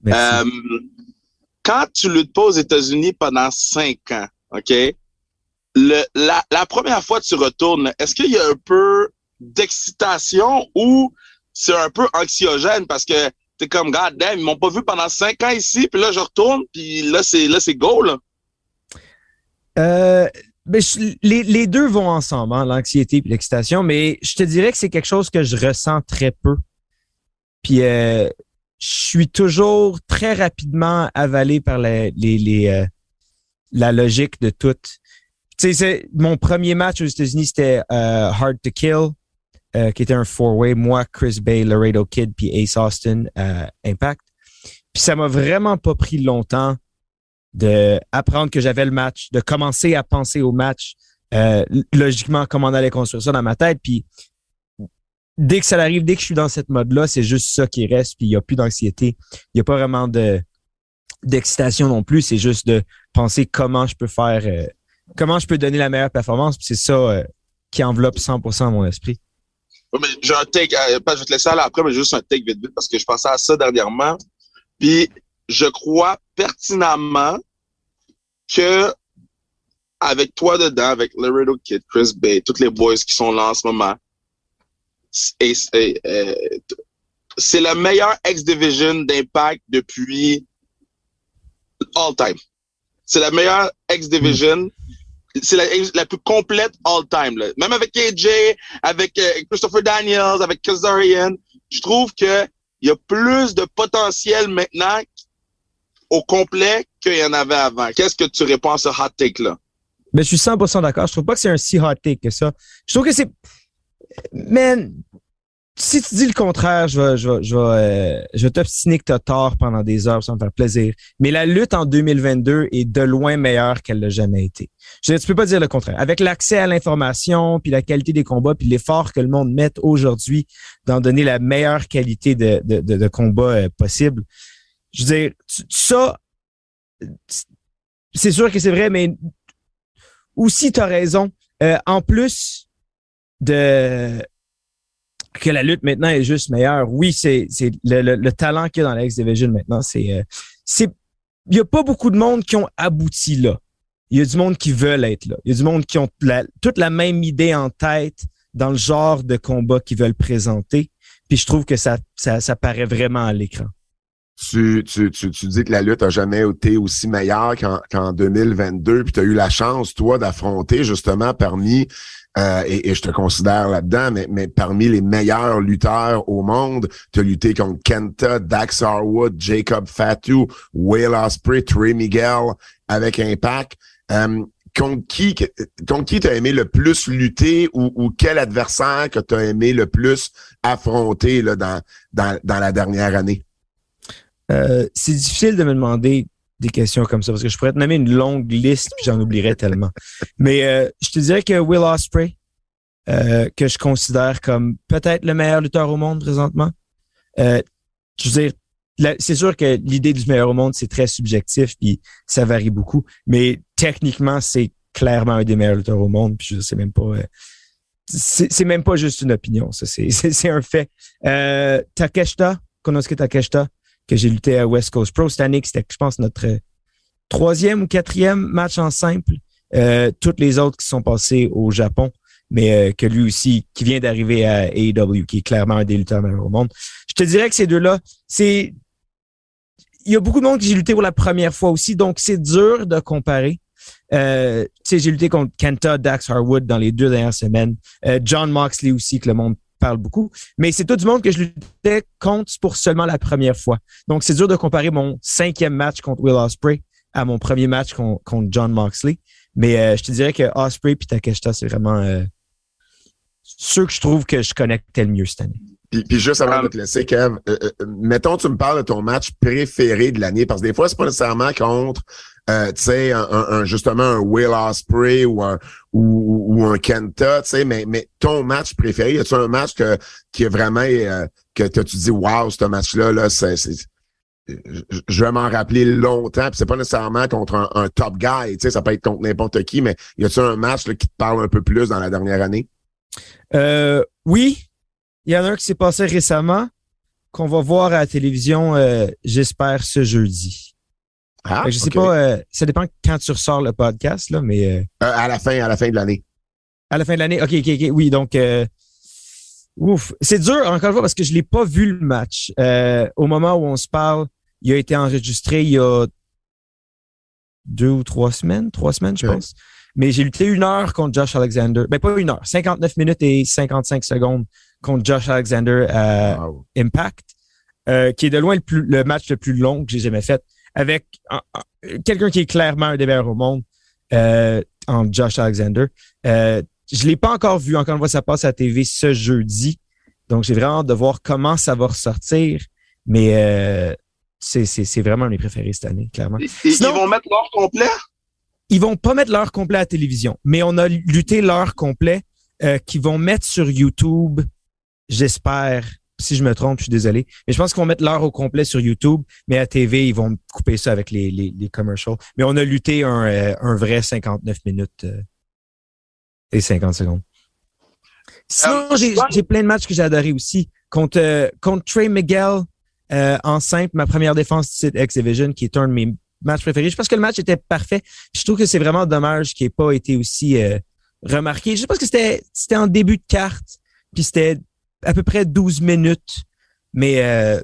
Euh, quand tu luttes pas aux États-Unis pendant cinq ans, OK? Le, la, la première fois que tu retournes, est-ce qu'il y a un peu d'excitation ou c'est un peu anxiogène parce que t'es comme, God damn, ils m'ont pas vu pendant cinq ans ici, puis là, je retourne, puis là, c'est, là, c'est go, là. Euh, ben, je- les, les deux vont ensemble, hein, l'anxiété et l'excitation, mais je te dirais que c'est quelque chose que je ressens très peu. Puis euh, je suis toujours très rapidement avalé par les, les, les, euh, la logique de tout. Tu sais, mon premier match aux États-Unis, c'était euh, Hard to Kill, euh, qui était un four-way, moi, Chris Bay, Laredo Kid, puis Ace Austin, euh, Impact. Puis ça m'a vraiment pas pris longtemps de apprendre que j'avais le match, de commencer à penser au match, euh, logiquement comment on allait construire ça dans ma tête. Puis dès que ça arrive, dès que je suis dans cette mode-là, c'est juste ça qui reste. Puis il n'y a plus d'anxiété, il n'y a pas vraiment de d'excitation non plus. C'est juste de penser comment je peux faire, euh, comment je peux donner la meilleure performance. Puis c'est ça euh, qui enveloppe 100% mon esprit. J'ai un take, euh, pas, je vais te laisser aller après, mais juste un take vite vite parce que je pensais à ça dernièrement. Puis je crois pertinemment que avec toi dedans, avec Laredo Kid, Chris Bay, tous les boys qui sont là en ce moment, c'est euh, c'est le meilleur X-Division d'impact depuis all time. C'est la meilleure X-Division. C'est la, plus complète all time. Là. Même avec AJ, avec euh, Christopher Daniels, avec Kazarian, je trouve que il y a plus de potentiel maintenant au complet qu'il y en avait avant. Qu'est-ce que tu réponds à ce hot take-là? Mais je suis 100% d'accord. Je trouve pas que c'est un si hot take que ça. Je trouve que c'est. Man, si tu dis le contraire, je vais, je vais, je vais, euh, je vais t'obstiner que t'as tort pendant des heures, ça me faire plaisir. Mais la lutte en 2022 est de loin meilleure qu'elle l'a jamais été. Je dire, tu peux pas dire le contraire. Avec l'accès à l'information, puis la qualité des combats, puis l'effort que le monde met aujourd'hui d'en donner la meilleure qualité de, de, de, de combat euh, possible. Je veux dire, tu- ça, c'est sûr que c'est vrai, mais aussi, tu as raison. Euh, en plus de que la lutte maintenant est juste meilleure, oui, c'est le, le, le talent qu'il y a dans la X-Division maintenant. C'est euh, il y a pas beaucoup de monde qui ont abouti là. Il y a du monde qui veulent être là. Il y a du monde qui ont la- toute la même idée en tête dans le genre de combat qu'ils veulent présenter. Puis je trouve que ça, ça, ça paraît vraiment à l'écran. Tu, tu, tu, dis que la lutte a jamais été aussi meilleure qu'en qu'en 2022, puis tu as eu la chance, toi, d'affronter justement parmi, euh, et, je te considère là-dedans, mais, parmi les meilleurs lutteurs au monde, tu as lutté contre Kenta, Dax Harwood, Jacob Fatu, Will Ospreay, Trey Miguel avec Impact. Euh, contre qui contre qui t'as aimé le plus lutter ou, quel adversaire que t'as aimé le plus affronter là, dans, dans, dans la dernière année? Euh, c'est difficile de me demander des questions comme ça parce que je pourrais te nommer une longue liste puis j'en oublierais tellement. Mais euh, je te dirais que Will Ospreay, euh, que je considère comme peut-être le meilleur lutteur au monde présentement. Euh, je veux dire, c'est sûr que l'idée du meilleur au monde, c'est très subjectif puis ça varie beaucoup. Mais techniquement, c'est clairement un des meilleurs lutteurs au monde. Puis je c'est même pas. euh, c'est même pas juste une opinion, ça, c'est un fait. Euh, Takeshita, Konosuke Takeshita, que j'ai lutté à West Coast Pro cette année, c'était, je pense, notre euh, troisième ou quatrième match en simple. Euh, toutes les autres qui sont passés au Japon, mais euh, que lui aussi, qui vient d'arriver à AEW, qui est clairement un des lutteurs meilleurs au monde. Je te dirais que ces deux-là, c'est... Il y a beaucoup de monde qui j'ai lutté pour la première fois aussi, donc c'est dur de comparer. Euh, j'ai lutté contre Kenta, Dax Harwood dans les deux dernières semaines. Euh, John Moxley aussi, que le monde parle beaucoup. Mais c'est tout du monde que je luttais contre pour seulement la première fois. Donc, c'est dur de comparer mon cinquième match contre Will Ospreay à mon premier match con- contre John Moxley. Mais euh, je te dirais que Ospreay et Takeshita, c'est vraiment euh, ceux que je trouve que je connectais le mieux cette année. Puis, puis juste avant Um, de te laisser, Kev, euh, euh, mettons, tu me parles de ton match préféré de l'année, parce que des fois, c'est pas nécessairement contre, euh, tu sais, un, un- un- justement un Will Ospreay ou un ou, ou un Kenta, tu sais, mais, mais ton match préféré, y a-tu un match que, qui est vraiment euh, que tu dis, wow, ce match-là, là, c'est, c'est- je- je vais m'en rappeler longtemps. Puis c'est pas nécessairement contre un, un top guy, tu sais, ça peut être contre n'importe qui, mais y a-tu un match là, qui te parle un peu plus dans la dernière année? Euh, oui, il y en a un qui s'est passé récemment qu'on va voir à la télévision, euh, j'espère, ce jeudi. Ah, je sais pas, euh, ça dépend quand tu ressors le podcast, là, mais euh, à la fin, à la fin de l'année. à la fin de l'année? OK, OK, OK. Oui, donc ouf. C'est dur, encore une fois, parce que je l'ai pas vu le match. Au moment où on se parle, il a été enregistré il y a deux ou trois semaines, trois semaines, je Ouais. pense. Mais j'ai lutté une heure contre Josh Alexander. Ben, pas une heure, 59 minutes et 55 secondes contre Josh Alexander à Wow. Impact, euh, qui est de loin le, plus, le match le plus long que j'ai jamais fait, avec un- un- quelqu'un qui est clairement un des meilleurs au monde, euh, en Josh Alexander. Euh, je l'ai pas encore vu. Encore une fois, ça passe à la TV ce jeudi. Donc, j'ai vraiment hâte de voir comment ça va ressortir. Mais euh, c'est c'est- c'est vraiment un de mes préférés cette année, clairement. Ils, vont mettre l'or complet? Ils vont pas mettre l'heure complet à la télévision, mais on a lutté l'heure complet euh, qu'ils vont mettre sur YouTube, j'espère. Si je me trompe, je suis désolé. Mais je pense qu'ils vont mettre l'heure au complet sur YouTube, mais à TV, ils vont couper ça avec les, les, les commercials. Mais on a lutté un, euh, un vrai 59 minutes euh, et 50 secondes. Sinon, Euh, j'ai plein de matchs que j'ai adorés aussi. Contre, euh, contre Trey Miguel euh, en simple, ma première défense du site X-Division, qui est un de mes matchs préférés. Je pense que le match était parfait. Puis je trouve que c'est vraiment dommage qu'il n'ait pas été aussi euh, remarqué. Je pas que c'était c'était en début de carte, puis c'était à peu près 12 minutes, mais euh,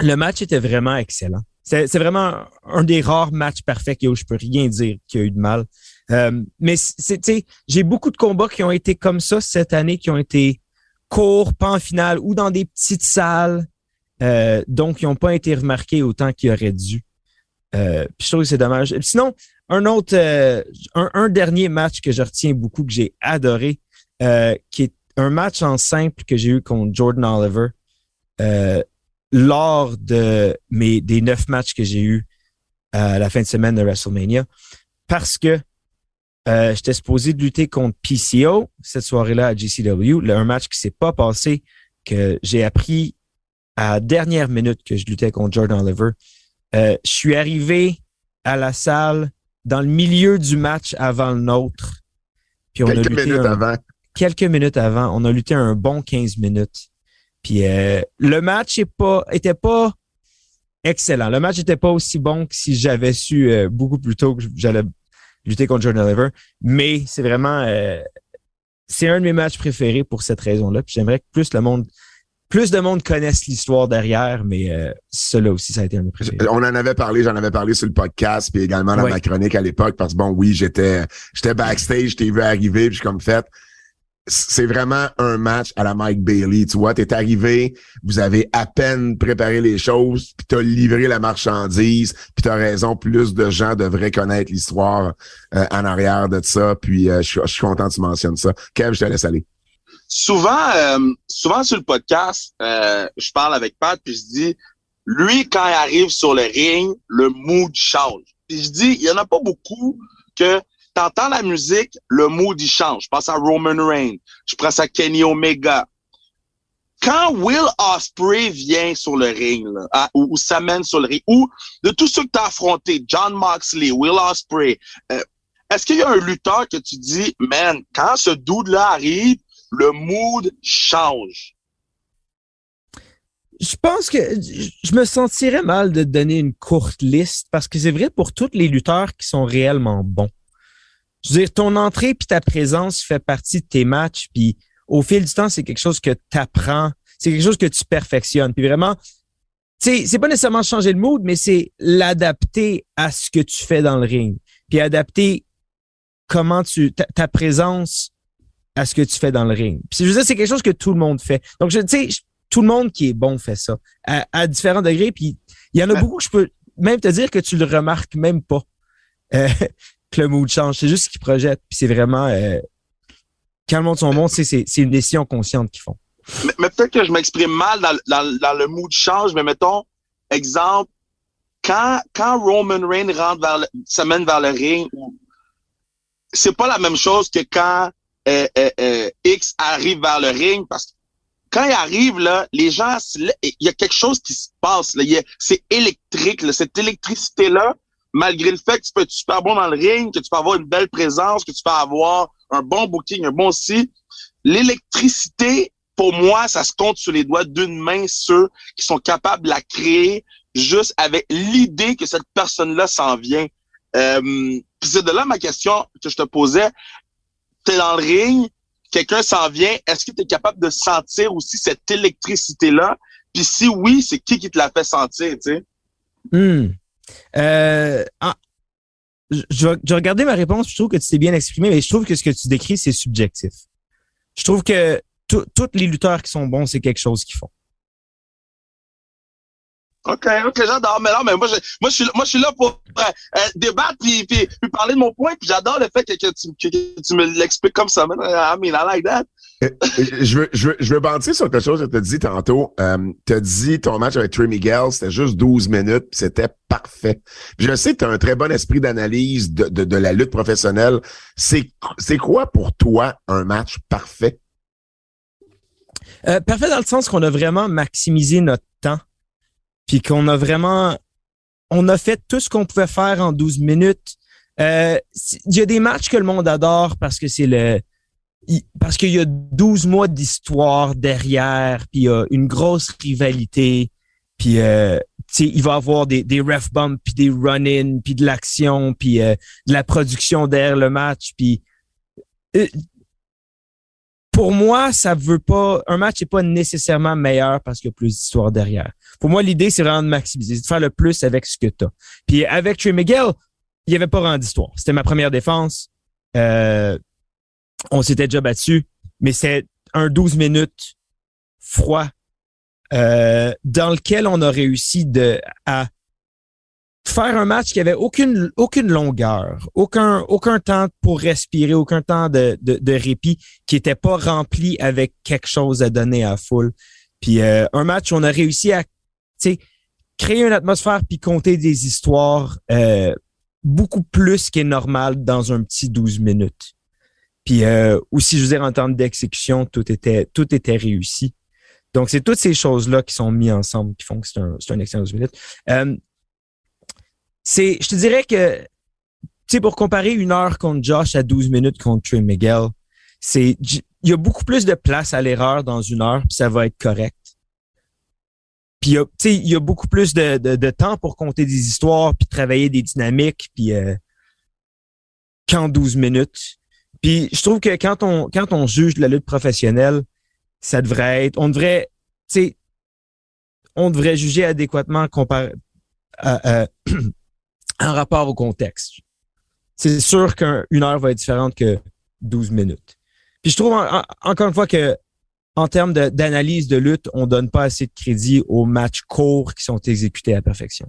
le match était vraiment excellent. C'est vraiment un des rares matchs parfaits où je peux rien dire qu'il y a eu de mal. Euh, mais sais, j'ai beaucoup de combats qui ont été comme ça cette année, qui ont été courts, pas en finale ou dans des petites salles, euh, donc ils n'ont pas été remarqués autant qu'ils auraient dû. Euh, je trouve que c'est dommage. Sinon, un autre, euh, un, un dernier match que je retiens beaucoup, que j'ai adoré, euh, qui est un match en simple que j'ai eu contre Jordan Oliver euh, lors de mes des neuf matchs que j'ai eu à la fin de semaine de WrestleMania, parce que euh, j'étais supposé de lutter contre PCO cette soirée-là à GCW, le- un match qui s'est pas passé, que j'ai appris à la dernière minute que je luttais contre Jordan Oliver. Euh, je suis arrivé à la salle dans le milieu du match avant le nôtre. Puis on a Quelques lutté minutes un- avant. Quelques minutes avant. On a lutté un bon 15 minutes. Puis euh, le match est pas, était pas excellent. Le match était pas aussi bon que si j'avais su euh, beaucoup plus tôt que j'allais lutter contre Jordan Oliver. Mais c'est vraiment... euh, c'est un de mes matchs préférés pour cette raison-là. Puis j'aimerais que plus le monde, plus de monde connaisse l'histoire derrière, mais euh, cela aussi, ça a été un de mes préférés. On en avait parlé, j'en avais parlé sur le podcast, puis également dans Ouais. ma chronique à l'époque, parce que bon, oui, j'étais j'étais backstage, je t'ai vu arriver, puis je suis comme fait. C'est vraiment un match à la Mike Bailey, tu vois. T'es arrivé, vous avez à peine préparé les choses, puis t'as livré la marchandise, puis t'as raison, plus de gens devraient connaître l'histoire euh, en arrière de ça, puis euh, je suis- content que tu mentionnes ça. Kev, je te laisse aller. souvent, euh, souvent sur le podcast, euh, je parle avec Pat puis je dis, lui quand il arrive sur le ring, le mood change. Puis je dis, il y en a pas beaucoup que t'entends la musique, le mood il change. Je pense à Roman Reigns, je pense à Kenny Omega. Quand Will Ospreay vient sur le ring, ou, s'amène sur le ring, ou de tous ceux que t'as affrontés, John Moxley, Will Ospreay, euh, est-ce qu'il y a un lutteur que tu dis, man, quand ce dude-là arrive, le mood change? Je pense que je me sentirais mal de donner une courte liste parce que c'est vrai pour tous les lutteurs qui sont réellement bons. Je veux dire, ton entrée puis ta présence fait partie de tes matchs, puis au fil du temps, c'est quelque chose que tu apprends, c'est quelque chose que tu perfectionnes. Puis vraiment, c'est pas nécessairement changer le mood, mais c'est l'adapter à ce que tu fais dans le ring. Puis adapter comment tu ta, ta présence à ce que tu fais dans le ring. Puis je veux dire, c'est quelque chose que tout le monde fait. Donc, je tu sais, tout le monde qui est bon fait ça à, à différents degrés. Puis il y en a beaucoup que je peux même te dire que tu le remarques même pas euh, le mood change. C'est juste ce qu'ils projettent. Puis c'est vraiment euh, quand le monde tu sais, c'est une décision consciente qu'ils font. Mais, peut-être que je m'exprime mal dans, le mood change, mais mettons, exemple, quand, quand Roman Reigns rentre vers le, s'amène vers le ring, c'est pas la même chose que quand euh, euh, X arrive vers le ring, parce que quand il arrive, là, les gens, il y a quelque chose qui se passe. Là. C'est électrique. Là. Cette électricité-là, malgré le fait que tu peux être super bon dans le ring, que tu peux avoir une belle présence, que tu peux avoir un bon booking, un bon si, l'électricité, pour moi, ça se compte sur les doigts d'une main ceux qui sont capables de la créer juste avec l'idée que cette personne-là s'en vient. Euh, c'est de là ma question que je te posais. T'es dans le ring, quelqu'un s'en vient, est-ce que tu es capable de sentir aussi cette électricité-là? Puis si oui, c'est qui qui te la fait sentir, tu sais? Hmm. Euh, ah, je, vais regarder ma réponse. Je trouve que tu t'es bien exprimé, mais je trouve que ce que tu décris, c'est subjectif. Je trouve que tous les lutteurs qui sont bons, c'est quelque chose qu'ils font. OK, OK, j'adore. Mais non, mais moi, je, moi, je, suis, là pour euh, euh, débattre puis, parler de mon point. Puis j'adore le fait que tu me l'expliques comme ça. Man. I mean, I like that. Euh, je veux, je veux, je veux sur quelque chose que tu as dit tantôt. Euh, tu as dit ton match avec Trey Miguel, c'était juste 12 minutes, c'était parfait. Je sais que tu as un très bon esprit d'analyse de, la lutte professionnelle. C'est, quoi pour toi un match parfait? Euh, parfait dans le sens qu'on a vraiment maximisé notre temps, puis qu'on a vraiment, on a fait tout ce qu'on pouvait faire en 12 minutes. Euh, Il y a des matchs que le monde adore parce que c'est le, parce qu'il y a 12 mois d'histoire derrière, puis il y a une grosse rivalité, puis euh, il va avoir des, des ref bumps, puis des run-in, puis de l'action, puis euh, de la production derrière le match, puis euh, pour moi, ça veut pas. Un match n'est pas nécessairement meilleur parce qu'il y a plus d'histoire derrière. Pour moi, l'idée, c'est vraiment de maximiser, de faire le plus avec ce que tu as. Puis avec Trey Miguel, il n'y avait pas vraiment d'histoire. C'était ma première défense. Euh, on s'était déjà battu, mais c'est un 12 minutes froid euh, dans lequel on a réussi de, à faire un match qui avait aucune, aucune longueur, aucun, aucun temps pour respirer, aucun temps de, de, répit, qui était pas rempli avec quelque chose à donner à la foule. Puis euh, un match où on a réussi à créer une atmosphère puis compter des histoires euh, beaucoup plus qu'est normal dans un petit 12 minutes. Puis euh, aussi, je veux dire, en termes d'exécution, tout était, tout était réussi. Donc, c'est toutes ces choses-là qui sont mises ensemble qui font que c'est un, un excellent 12 minutes. Euh, c'est, je te dirais que, tu sais, pour comparer une heure contre Josh à 12 minutes contre Trey Miguel, c'est, il y a beaucoup plus de place à l'erreur dans une heure, puis ça va être correct. Puis, tu sais, il y a beaucoup plus de, de, de temps pour compter des histoires, puis travailler des dynamiques, puis euh, qu'en 12 minutes. Puis je trouve que quand on quand on juge de la lutte professionnelle, ça devrait être, on devrait, tu sais, on devrait juger adéquatement comparé en rapport au contexte. C'est sûr qu'une heure va être différente que 12 minutes. Puis je trouve encore une fois que en termes d'analyse de, lutte, on donne pas assez de crédit aux matchs courts qui sont exécutés à perfection.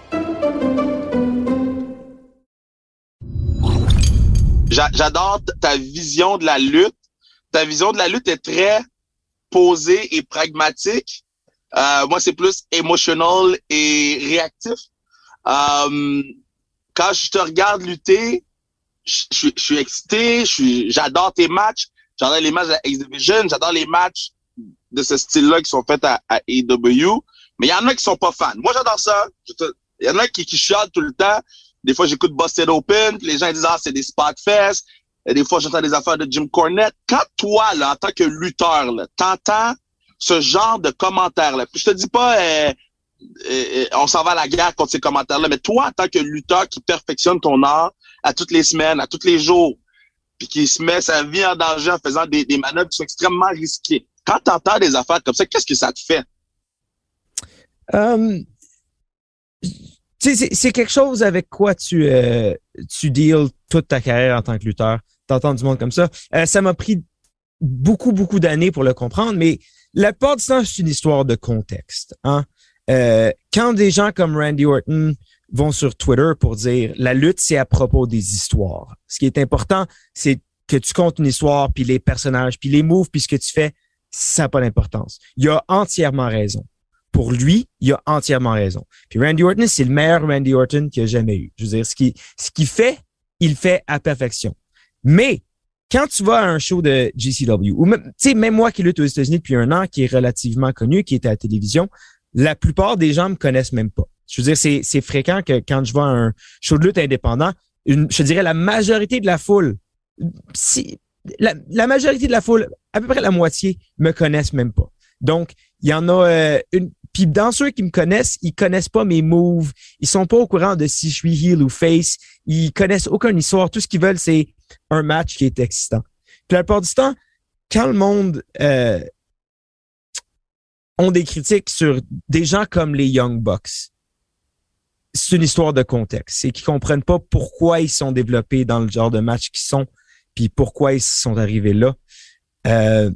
J'adore ta vision de la lutte. Ta vision de la lutte est très posée et pragmatique. Euh, moi, c'est plus émotionnel et réactif. Euh, quand je te regarde lutter, je, suis excité, j'adore tes matchs, j'adore les matchs de X-Division, j'adore les matchs de ce style-là qui sont faits à, à AEW, mais il y en a qui sont pas fans. Moi, j'adore ça. Il y en a qui, qui chialent tout le temps. Des fois, j'écoute Busted Open, les gens disent « Ah, c'est des spot fest. Et des fois, j'entends des affaires de Jim Cornette. Quand toi, là, en tant que lutteur, t'entends ce genre de commentaires-là, puis je te dis pas... Euh, euh, euh, on s'en va à la guerre contre ces commentaires-là, mais toi, en tant que lutteur qui perfectionne ton art, à toutes les semaines, à tous les jours, puis qui se met sa vie en danger en faisant des, manœuvres qui sont extrêmement risquées. Quand tu entends des affaires comme ça, qu'est-ce que ça te fait? C'est quelque chose avec quoi tu, euh, tu deals toute ta carrière en tant que lutteur. T'entends du monde comme ça. Euh, ça m'a pris beaucoup, beaucoup d'années pour le comprendre, mais la plupart du temps, c'est une histoire de contexte. Hein? Euh, quand des gens comme Randy Orton vont sur Twitter pour dire la lutte, c'est à propos des histoires. Ce qui est important, c'est que tu comptes une histoire, puis les personnages, puis les moves, puis ce que tu fais, ça n'a pas d'importance. Il a entièrement raison. Pour lui, il a entièrement raison. Puis Randy Orton, c'est le meilleur Randy Orton qu'il a jamais eu. Je veux dire, ce qu'il ce qui fait, il fait à perfection. Mais quand tu vas à un show de GCW, ou même, même moi qui lutte aux États-Unis depuis un an, qui est relativement connu, qui était à la télévision, la plupart des gens me connaissent même pas. Je veux dire, c'est, c'est fréquent que quand je vois un show de lutte indépendant, je dirais la majorité de la foule, si, la, la, majorité de la foule, à peu près la moitié, me connaissent même pas. Donc, il y en a euh, une. Puis dans ceux qui me connaissent, ils connaissent pas mes moves. Ils sont pas au courant de si je suis heel ou face. Ils connaissent aucune histoire. Tout ce qu'ils veulent, c'est un match qui est excitant. Puis la plupart du temps, quand le monde euh, ont des critiques sur des gens comme les Young Bucks, c'est une histoire de contexte. C'est qu'ils comprennent pas pourquoi ils sont développés dans le genre de match qu'ils sont, puis pourquoi ils sont arrivés là. Euh,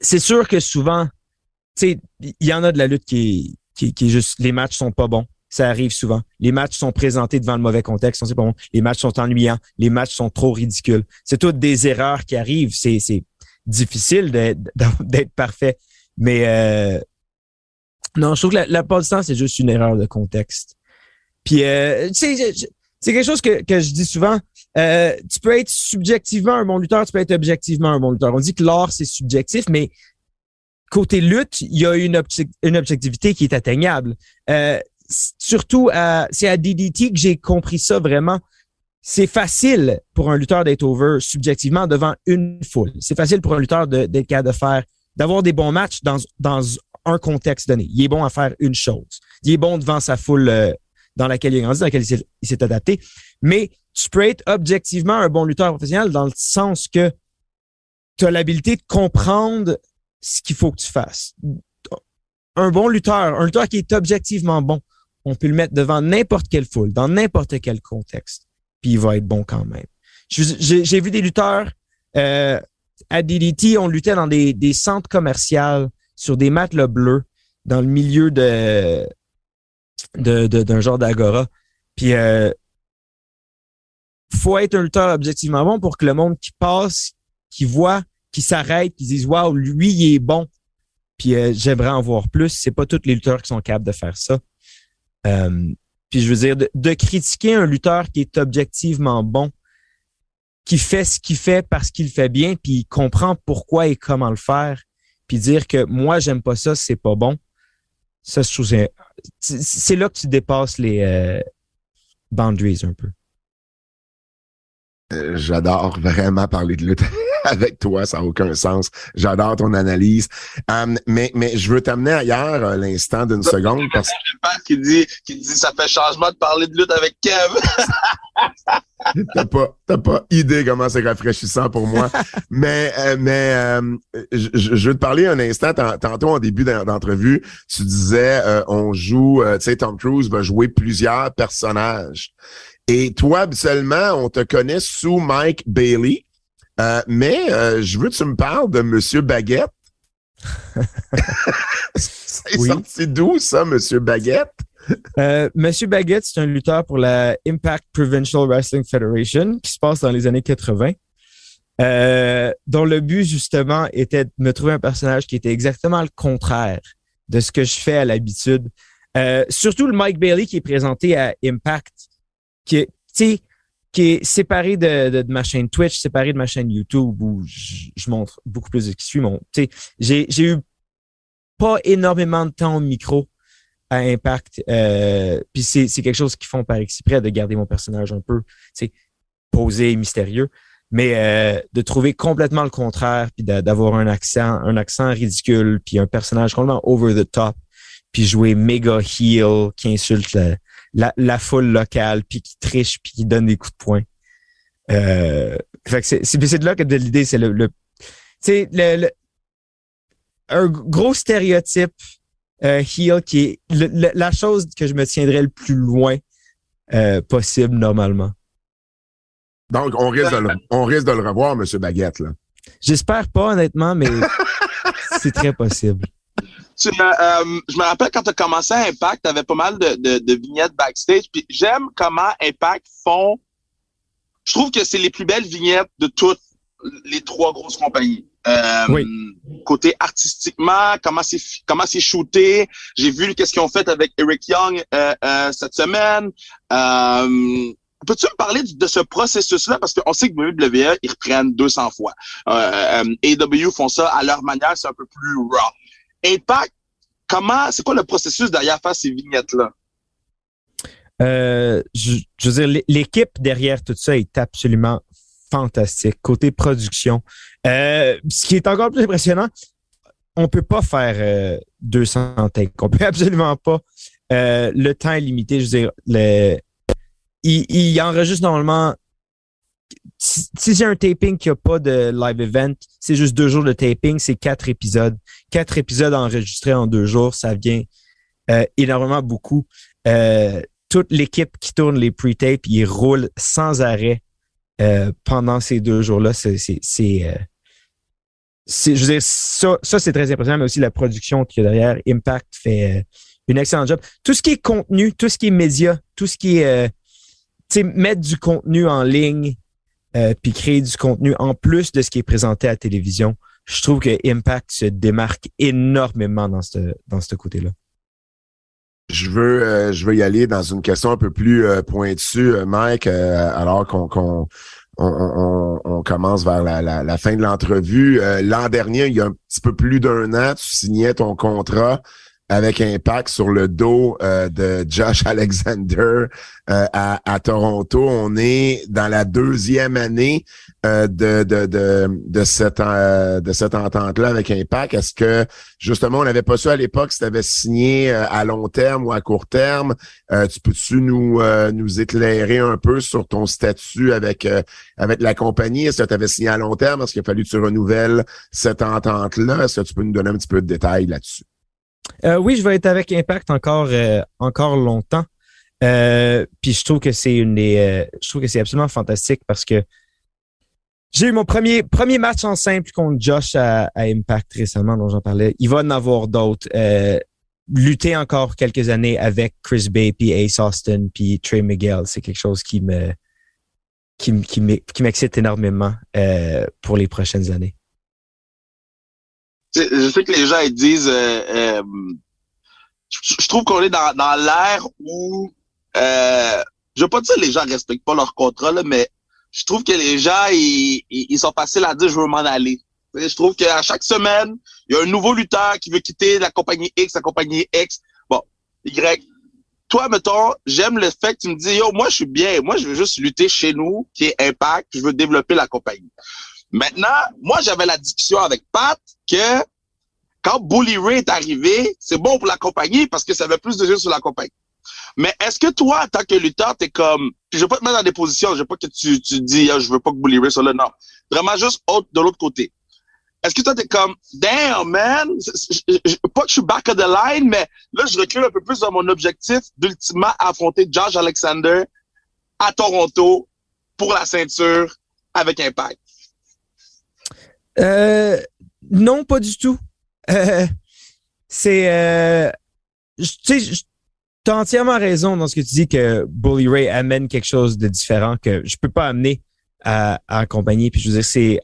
c'est sûr que souvent, sais, il y en a de la lutte qui est, qui, est juste, les matchs sont pas bons. Ça arrive souvent. Les matchs sont présentés devant le mauvais contexte. C'est pas bon. Les matchs sont ennuyants. Les matchs sont trop ridicules. C'est toutes des erreurs qui arrivent. C'est, c'est difficile d'être parfait. Mais euh, non, je trouve que la, la part du temps, c'est juste une erreur de contexte. Puis, euh, c'est quelque chose que, que je dis souvent. Euh, tu peux être subjectivement un bon lutteur, tu peux être objectivement un bon lutteur. On dit que l'art, c'est subjectif, mais côté lutte, il y a une, objectivité qui est atteignable. Euh, surtout, c'est à DDT que j'ai compris ça vraiment. C'est facile pour un lutteur d'être over subjectivement devant une foule. C'est facile pour un lutteur d'être capable de faire, d'avoir des bons matchs dans, dans un contexte donné. Il est bon à faire une chose. Il est bon devant sa foule euh, dans laquelle il est grandi, dans laquelle il s'est adapté. Mais tu peux être objectivement un bon lutteur professionnel dans le sens que tu as l'habilité de comprendre ce qu'il faut que tu fasses. Un bon lutteur, un lutteur qui est objectivement bon, on peut le mettre devant n'importe quelle foule, dans n'importe quel contexte, puis il va être bon quand même. J'ai vu des lutteurs euh, à DDT, on luttait dans des, des centres commerciaux sur des matelas bleus dans le milieu de d'un de, genre d'agora. Puis euh, faut être un lutteur objectivement bon pour que le monde qui passe, qui voit, qui s'arrête, qui dise waouh, lui il est bon. Puis euh, j'aimerais en voir plus. C'est pas tous les lutteurs qui sont capables de faire ça. Euh, puis je veux dire de, critiquer un lutteur qui est objectivement bon, qui fait ce qu'il fait parce qu'il fait bien, puis il comprend pourquoi et comment le faire, puis dire que moi, j'aime pas ça, c'est pas bon. Ça, c'est là que tu dépasses les euh, boundaries un peu. Euh, J'adore vraiment parler de lutte avec toi, ça n'a aucun sens. J'adore ton analyse. Um, mais, mais je veux t'amener ailleurs l'instant d'une seconde parce que qui dit, qui dit, ça fait changement de parler de lutte avec Kev. t'as pas, t'as pas idée comment c'est rafraîchissant pour moi. mais, euh, mais euh, je, veux te parler un instant. Tant- Tantôt en début d'en- d'entrevue, tu disais, euh, on joue, euh, tu sais, Tom Cruise va jouer plusieurs personnages. Et toi, habituellement, on te connaît sous Mike Bailey. Euh, mais euh, je veux que tu me parles de Monsieur Baguette. c'est Oui. sorti d'où ça, Monsieur Baguette? Euh, Monsieur Baguette, c'est un lutteur pour la Impact Provincial Wrestling Federation qui se passe dans les années 80, euh, dont le but justement était de me trouver un personnage qui était exactement le contraire de ce que je fais à l'habitude. Surtout le Mike Bailey qui est présenté à Impact, qui est, séparé de, ma chaîne Twitch, séparé de ma chaîne YouTube où je, montre beaucoup plus de qui suit. Mon, j'ai, j'ai eu pas énormément de temps au micro à Impact. Euh, puis c'est, quelque chose qu'ils font par exprès de garder mon personnage un peu posé et mystérieux. Mais euh, de trouver complètement le contraire, puis d'a- d'avoir un accent, un accent ridicule, puis un personnage complètement over the top, puis jouer méga heel qui insulte la, la, la foule locale, puis qui triche, puis qui donne des coups de poing. Euh, fait que c'est, c'est, c'est de là que de l'idée, c'est le, le tu sais, le, le- un gros stéréotype euh, heel qui est le- le- la chose que je me tiendrais le plus loin euh, possible normalement. Donc, on risque de le, on risque de le revoir, Monsieur Baguette, là. J'espère pas honnêtement, mais c'est très possible. Tu, euh, euh, je me rappelle quand tu as commencé à Impact, tu avais pas mal de, de, de vignettes backstage. Puis j'aime comment Impact font. Je trouve que c'est les plus belles vignettes de toutes les trois grosses compagnies. Euh, Oui. Côté artistiquement, comment c'est comment c'est shooté. J'ai vu qu'est-ce qu'ils ont fait avec Eric Young euh, euh, cette semaine. Euh, Peux-tu me parler de ce processus-là? Parce qu'on sait que WWE, ils reprennent 200 fois. Euh, euh, AW font ça à leur manière, c'est un peu plus raw. Impact, comment, c'est quoi le processus derrière faire ces vignettes-là? Euh, je, veux dire, l'é- l'équipe derrière tout ça est absolument fantastique. Côté production, euh, ce qui est encore plus impressionnant, on peut pas faire euh, 200 takes. On peut absolument pas. Euh, le temps est limité. Je veux dire, le, il enregistre normalement. Si, c'est un taping qui a pas de live event, c'est juste deux jours de taping, c'est quatre épisodes. Quatre épisodes enregistrés en deux jours, ça vient euh, énormément beaucoup. Euh, toute l'équipe qui tourne les pre-tapes, ils roulent sans arrêt euh, pendant ces deux jours-là. C'est, je veux dire, ça, c'est très impressionnant, mais aussi la production qu'il y a derrière. Impact fait une excellente job. Tout ce qui est contenu, tout ce qui est média, tout ce qui est, mettre du contenu en ligne, euh, puis créer du contenu en plus de ce qui est présenté à la télévision. Je trouve que Impact se démarque énormément dans ce dans ce côté-là. Je veux, euh, je veux y aller dans une question un peu plus euh, pointue, euh, Mike, euh, alors qu'on qu'on on, on- on commence vers la, la- la fin de l'entrevue. Euh, L'an dernier, il y a un petit peu plus d'un an, tu signais ton contrat avec Impact sur le dos euh, de Josh Alexander euh, à, à Toronto. On est dans la deuxième année euh, de, de, de, de cette, euh, de cette entente-là avec Impact. Est-ce que justement, on n'avait pas su à l'époque si tu avais signé euh, à long terme ou à court terme? Euh, tu peux-tu nous, nous éclairer un peu sur ton statut avec, avec la compagnie? Est-ce que tu avais signé à long terme? Est-ce qu'il a fallu que tu renouvelles cette entente-là? Est-ce que tu peux nous donner un petit peu de détails là-dessus? Euh, oui, je vais être avec Impact encore euh, encore longtemps. Euh, puis je trouve que c'est une des, je trouve que c'est absolument fantastique parce que j'ai eu mon premier premier match en simple contre Josh à, Impact récemment dont j'en parlais. Il va en avoir d'autres. Lutter encore quelques années avec Chris Bay puis Ace Austin puis Trey Miguel, c'est quelque chose qui me qui, qui m'e- qui m'excite énormément pour les prochaines années. Je sais que les gens ils disent, euh, euh, je, trouve qu'on est dans, dans l'ère où, euh, je veux pas dire que les gens respectent pas leur contrat là, mais je trouve que les gens, ils, ils ils sont faciles à dire, je veux m'en aller. Je trouve qu'à chaque semaine, il y a un nouveau lutteur qui veut quitter la compagnie X, la compagnie X. Bon, Y. Toi, mettons, j'aime le fait que tu me dis, yo, moi, je suis bien. Moi, je veux juste lutter chez nous, qui est Impact. Je veux développer la compagnie. Maintenant, moi, j'avais la discussion avec Pat que quand Bully Ray est arrivé, c'est bon pour la compagnie parce que ça avait plus de jeux sur la compagnie. Mais est-ce que toi, en tant que lutteur, t'es comme, puis je veux pas te mettre dans des positions, je veux pas que tu, tu dis, Ah, je veux pas que Bully Ray soit là, non. Vraiment juste de l'autre côté. Est-ce que toi, t'es comme, damn, man, pas que je suis back of the line, mais là, je recule un peu plus dans mon objectif d'ultimement affronter Josh Alexander à Toronto pour la ceinture avec Impact. Euh, non, pas du tout. Euh, c'est, euh, tu sais, t'as entièrement raison dans ce que tu dis que Bully Ray amène quelque chose de différent que je peux pas amener à, accompagner. Puis je veux dire, c'est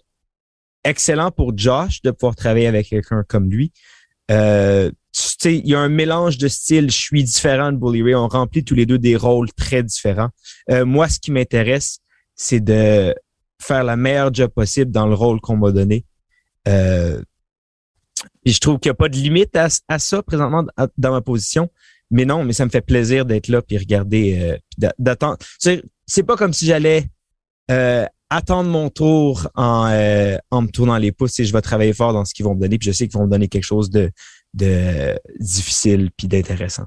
excellent pour Josh de pouvoir travailler avec quelqu'un comme lui. Euh, il y a un mélange de styles. Je suis différent de Bully Ray. On remplit tous les deux des rôles très différents. Euh, moi, ce qui m'intéresse, c'est de faire la meilleure job possible dans le rôle qu'on m'a donné. Euh, je trouve qu'il n'y a pas de limite à, ça présentement dans ma position. Mais non, mais ça me fait plaisir d'être là puis regarder, euh, d'attendre. C'est c'est pas comme si j'allais euh, attendre mon tour en, euh, en me tournant les pouces et je vais travailler fort dans ce qu'ils vont me donner. Puis je sais qu'ils vont me donner quelque chose de, de difficile puis d'intéressant.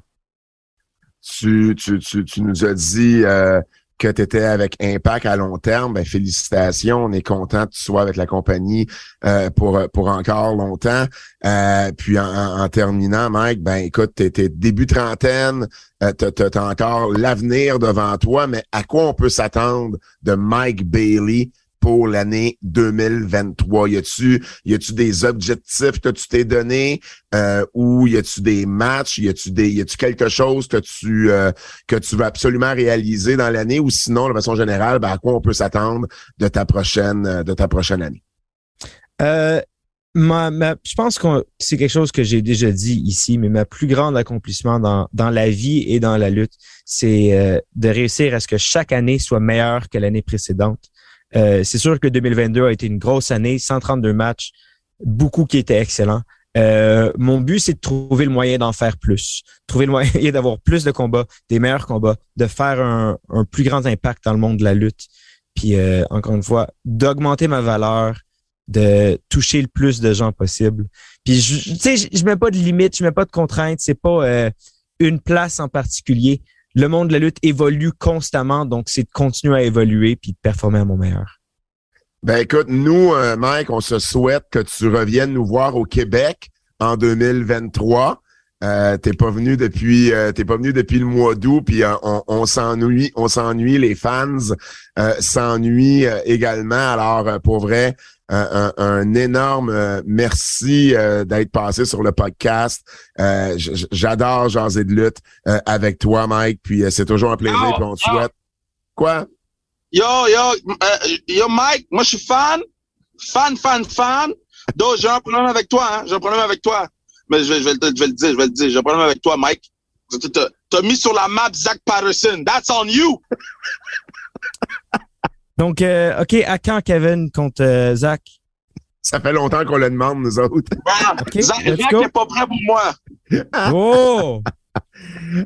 Tu, tu, tu, tu nous as dit euh, que tu étais avec Impact à long terme. Ben, félicitations. On est content que tu sois avec la compagnie euh, pour, pour encore longtemps. Euh, puis en, terminant, Mike, ben écoute, t'es début trentaine, euh, t'as- t'as encore l'avenir devant toi, mais à quoi on peut s'attendre de Mike Bailey pour l'année 2023? Y a-tu, y a-tu des objectifs que tu t'es donné? Euh, ou y a-tu des matchs? Y a-tu des, y a-tu quelque chose que tu, euh, que tu veux absolument réaliser dans l'année? Ou sinon, de façon générale, ben, à quoi on peut s'attendre de ta prochaine, euh, de ta prochaine année? Euh, ma, ma- je pense que c'est quelque chose que j'ai déjà dit ici, mais ma plus grande accomplissement dans, dans la vie et dans la lutte, c'est euh, de réussir à ce que chaque année soit meilleure que l'année précédente. Euh, c'est sûr que 2022 a été une grosse année, 132 matchs, beaucoup qui étaient excellents. Euh, mon but, c'est de trouver le moyen d'en faire plus, trouver le moyen d'avoir plus de combats, des meilleurs combats, de faire un, plus grand impact dans le monde de la lutte. Puis euh, encore une fois, d'augmenter ma valeur, de toucher le plus de gens possible. Puis tu sais, je, mets pas de limite, je mets pas de contraintes, c'est pas une place en particulier. Le monde de la lutte évolue constamment, donc c'est de continuer à évoluer puis de performer à mon meilleur. Ben écoute, nous, euh, Mike, on se souhaite que tu reviennes nous voir au Québec en 2023. Euh, t'es pas venu depuis euh, t'es pas venu depuis le mois d'août puis euh, on, s'ennuie on s'ennuie les fans s'ennuient également alors pour vrai un, énorme euh, merci euh, d'être passé sur le podcast Euh, j'adore jaser de lutte euh, avec toi Mike puis euh, c'est toujours un plaisir puis on te souhaite quoi? Yo, yo, euh, yo, Mike, moi, je suis fan. Fan, fan, fan. Donc, j'ai un problème avec toi, hein. J'ai un problème avec toi. Mais je vais, je vais, le- je vais le dire, je vais le dire. J'ai un problème avec toi, Mike. T'as mis sur la map Zach Patterson. That's on you. Donc, euh, OK, à quand Kevin contre euh, Zach? ça fait longtemps qu'on le demande nous autres Ah, OK, Zach, Zach go. est pas prêt pour moi. Oh!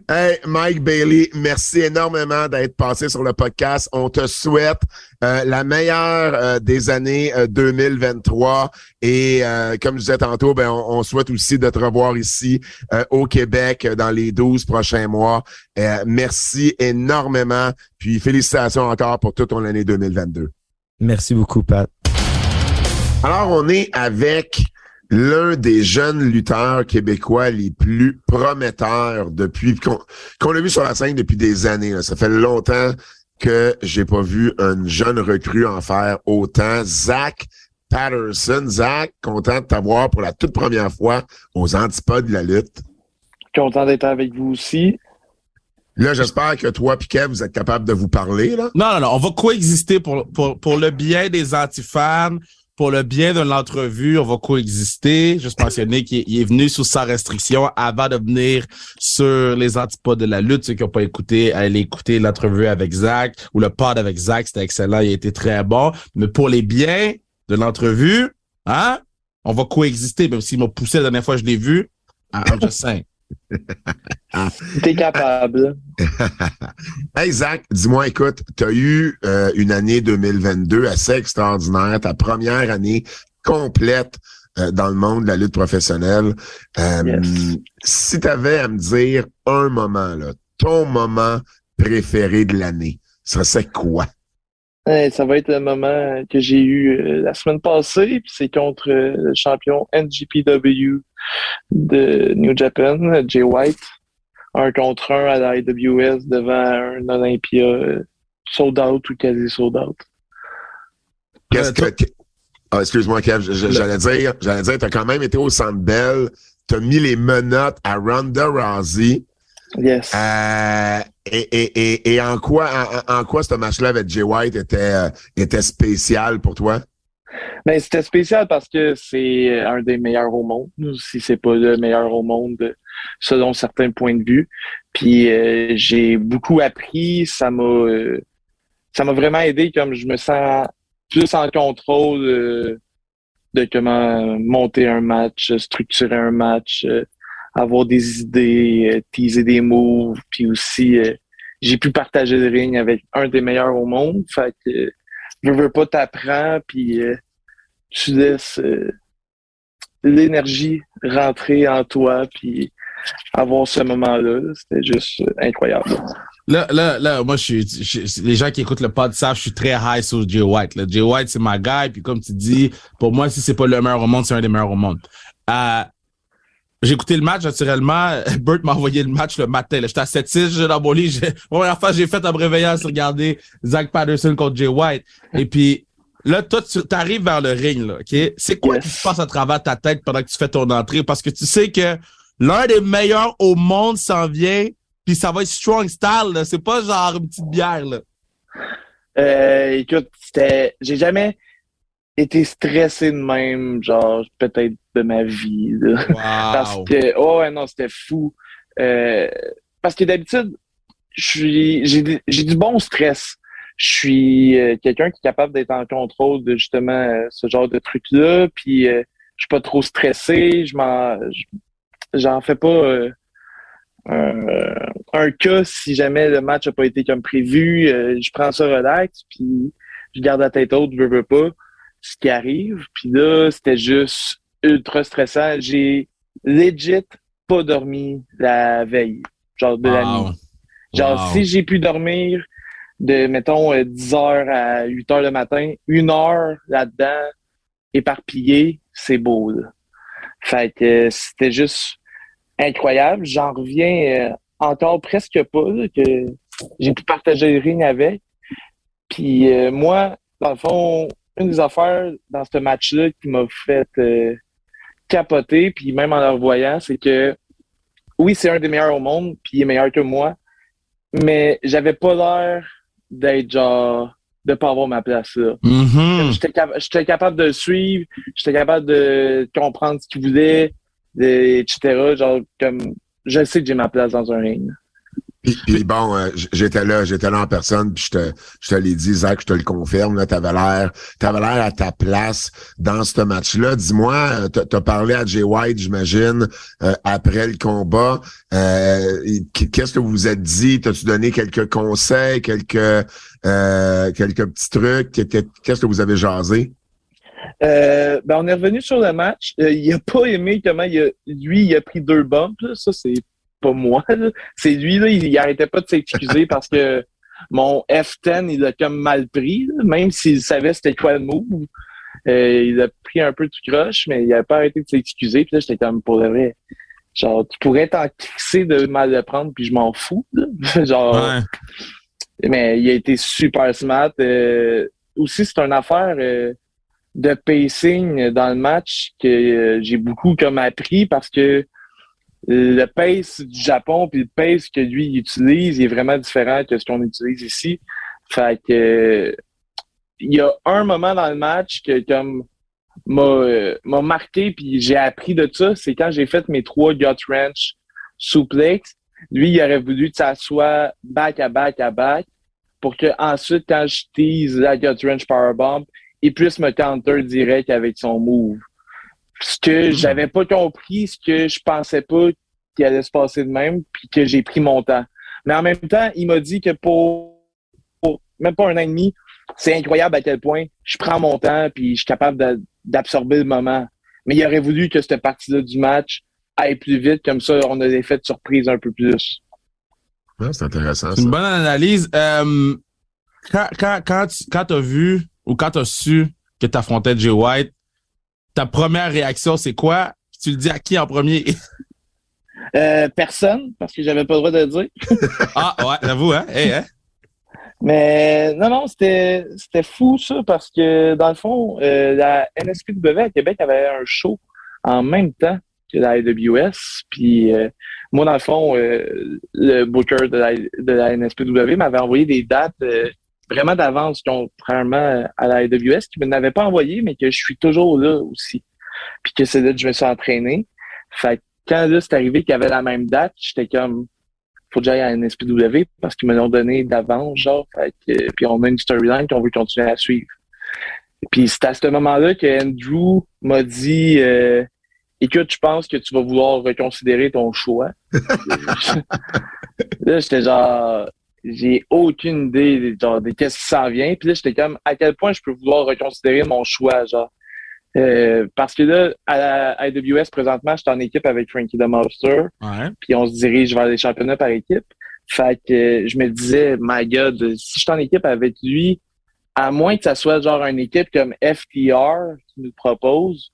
Hey, Mike Bailey, merci énormément d'être passé sur le podcast. On te souhaite euh, la meilleure euh, des années euh, 2023. Et euh, comme je disais tantôt, ben, on, on souhaite aussi de te revoir ici euh, au Québec dans les 12 prochains mois. Euh, merci énormément. Puis félicitations encore pour toute ton année 2022. Merci beaucoup, Pat. Alors, on est avec l'un des jeunes lutteurs québécois les plus prometteurs depuis qu'on qu'on l'a vu sur la scène depuis des années. là. Ça fait longtemps que j'ai pas vu un jeune recrue en faire autant. Zach Patterson. Zach, content de t'avoir pour la toute première fois aux antipodes de la lutte. Content d'être avec vous aussi. Là, j'espère que toi et Kev, vous êtes capable de vous parler. Là. Non, non, non, on va coexister pour, pour, pour le bien des antifans. Pour le bien de l'entrevue, on va coexister. Juste mentionner qu'il est- venu sous sa restriction avant de venir sur les antipodes de la lutte. Ceux qui n'ont pas écouté, allez écouter l'entrevue avec Zach ou le pod avec Zach, c'était excellent, il a été très bon. Mais pour les biens de l'entrevue, hein, on va coexister, même s'il m'a poussé la dernière fois je l'ai vu. Ah, I'm just saying. T'es capable. Hey Zach, dis-moi, écoute, tu as eu euh, une année 2022 assez extraordinaire, ta première année complète euh, dans le monde de la lutte professionnelle. Euh, Yes. Si tu avais à me dire un moment, là, ton moment préféré de l'année, ça serait quoi? Ça va être le moment que j'ai eu la semaine passée, puis c'est contre le champion NGPW de New Japan, Jay White. Un contre un à la IWS devant un Olympia sold out ou quasi sold out. Qu'est-ce Euh, que. Ah, excuse-moi, Kev, j'allais dire, j'allais dire, t'as quand même été au Centre Bell, t'as mis les menottes à Ronda Rousey. Yes. Euh, et, et, et, et en quoi, en, en quoi ce match-là avec Jay White était, euh, était spécial pour toi? Ben, c'était spécial parce que c'est un des meilleurs au monde, si c'est pas le meilleur au monde, selon certains points de vue. Puis euh, j'ai beaucoup appris, ça m'a euh, ça m'a vraiment aidé comme je me sens plus en contrôle euh, de comment monter un match, structurer un match, euh, avoir des idées, euh, teaser des moves, puis aussi euh, j'ai pu partager le ring avec un des meilleurs au monde. Fait que euh, je veux pas t'apprendre, puis euh, tu laisses euh, l'énergie rentrer en toi, puis avoir ce moment-là, là, c'était juste euh, incroyable. Là, là, là, moi, je je- les gens qui écoutent le pod savent, je suis très high sur Jay White. Là. Jay White, c'est ma guy. Puis comme tu dis, pour moi, si c'est pas le meilleur au monde, c'est un des meilleurs au monde. Euh, j'ai écouté le match, naturellement. Bert m'a envoyé le match le matin. J'étais à 7-6, j'étais dans mon lit. J'ai- La première fois que j'ai fait en réveillant, c'est regarder Zach Patterson contre Jay White. Et puis, là, toi, tu arrives vers le ring, là, OK? C'est quoi Yes. qui se passe à travers ta tête pendant que tu fais ton entrée? Parce que tu sais que l'un des meilleurs au monde s'en vient, puis ça va être strong style, là. C'est pas genre une petite bière, là. Euh, écoute, c'était, j'ai jamais été stressé de même, genre peut-être de ma vie. là. Parce que, oh ouais, non, c'était fou. Euh, parce que d'habitude, je suis, j'ai, du- bon stress. Je suis euh, quelqu'un qui est capable d'être en contrôle de justement euh, ce genre de truc-là. Puis, euh, je suis pas trop stressé. Je m'en, je- j'en fais pas euh, un, cas si jamais le match a pas été comme prévu. Euh, je prends ça relax, puis je garde la tête haute, veux, veux pas, ce qui arrive. Puis là, c'était juste ultra stressant. J'ai legit pas dormi la veille, genre de la nuit. Genre, Wow. si j'ai pu dormir de, mettons, euh, 10 heures à 8 heures le matin, une heure là-dedans, éparpillé, c'est beau, là. Fait que euh, c'était juste incroyable. J'en reviens euh, encore presque pas, là, que j'ai pu partager le ring avec. Puis euh, moi, dans le fond, une des affaires dans ce match-là qui m'a fait euh, capoter, puis même en le revoyant, c'est que oui, c'est un des meilleurs au monde, puis il est meilleur que moi, mais j'avais pas l'air d'être genre de pas avoir ma place là. J'étais cap- j'étais capable de le suivre, j'étais capable de comprendre ce qu'il voulait, de- etc. Genre comme je sais que j'ai ma place dans un ring. Puis, puis bon, euh, j'étais là, j'étais là en personne, puis je te, je te l'ai dit, Zach, je te le confirme, là, t'avais l'air, t'avais l'air à ta place dans ce match-là. Dis-moi, euh, t'as parlé à Jay White, j'imagine, euh, après le combat. Euh, qu- Qu'est-ce que vous vous êtes dit? T'as-tu donné quelques conseils, quelques, euh, quelques petits trucs? Qu'est- Qu'est-ce que vous avez jasé? Euh, ben on est revenu sur le match. Euh, il a pas aimé comment il a, lui il a pris deux bumps. là. Ça c'est pas moi. C'est lui là, il, il arrêtait pas de s'excuser parce que mon F10 il a comme mal pris, là. même s'il savait c'était quoi le move. Euh, il a pris un peu du croche, mais il a pas arrêté de s'excuser. Puis là j'étais comme pour le vrai. Genre tu pourrais t'en crisser de mal le prendre puis je m'en fous. là. Genre Ouais. mais il a été super smart. Euh, aussi, c'est une affaire euh, de pacing dans le match que j'ai beaucoup comme appris parce que le pace du Japon puis le pace que lui il utilise il est vraiment différent que ce qu'on utilise ici. Fait que il y a un moment dans le match que comme m'a m'a marqué puis j'ai appris de ça, c'est quand j'ai fait mes trois gut wrench suplex. Lui, il aurait voulu que ça soit back à back à back pour que ensuite, quand je tease la gut wrench powerbomb, il puisse me counter direct avec son move. Ce que j'avais pas compris, ce que je pensais pas qu'il allait se passer de même, puis que j'ai pris mon temps. Mais en même temps, il m'a dit que pour, pour même pas un an et demi, c'est incroyable à quel point je prends mon temps puis je suis capable d'absorber le moment. Mais il aurait voulu que cette partie-là du match aille plus vite, comme ça, on a des effets de surprise un peu plus. Ouais, c'est intéressant, C'est ça. une bonne analyse. Euh, quand quand, quand, tu quand as vu ou quand tu as su que tu affrontais Jay White, ta première réaction, c'est quoi? Tu le dis à qui en premier? Euh, personne, parce que j'avais pas le droit de le dire. ah, ouais, j'avoue, hein? Hey, hein? Mais non, non, c'était fou ça, parce que dans le fond, euh, la NSPW à Québec avait un show en même temps que la AWS. Puis euh, moi, dans le fond, euh, le booker de la, de la NSPW m'avait envoyé des dates vraiment d'avance, contrairement à la AWS, qui me n'avait pas envoyé, mais que je suis toujours là aussi. Puis que c'est là que je me suis entraîné. Fait que quand là, c'est arrivé qu'il y avait la même date, j'étais comme faut que j'aille à NSPW parce qu'ils me l'ont donné d'avance, genre. Fait que, puis on a une storyline qu'on veut continuer à suivre. Puis c'est à ce moment-là que Andrew m'a dit euh, Écoute, je pense que tu vas vouloir reconsidérer ton choix. là, j'étais genre j'ai aucune idée de- genre, de qu'est-ce qui s'en vient. Puis là, j'étais comme à quel point je peux vouloir reconsidérer mon choix, genre. Euh, parce que là, à la AWS, présentement, je suis en équipe avec Frankie the Monster Ouais. puis on se dirige vers les championnats par équipe. Fait que je me disais, my God, si je suis en équipe avec lui, à moins que ça soit genre une équipe comme FTR qui nous propose,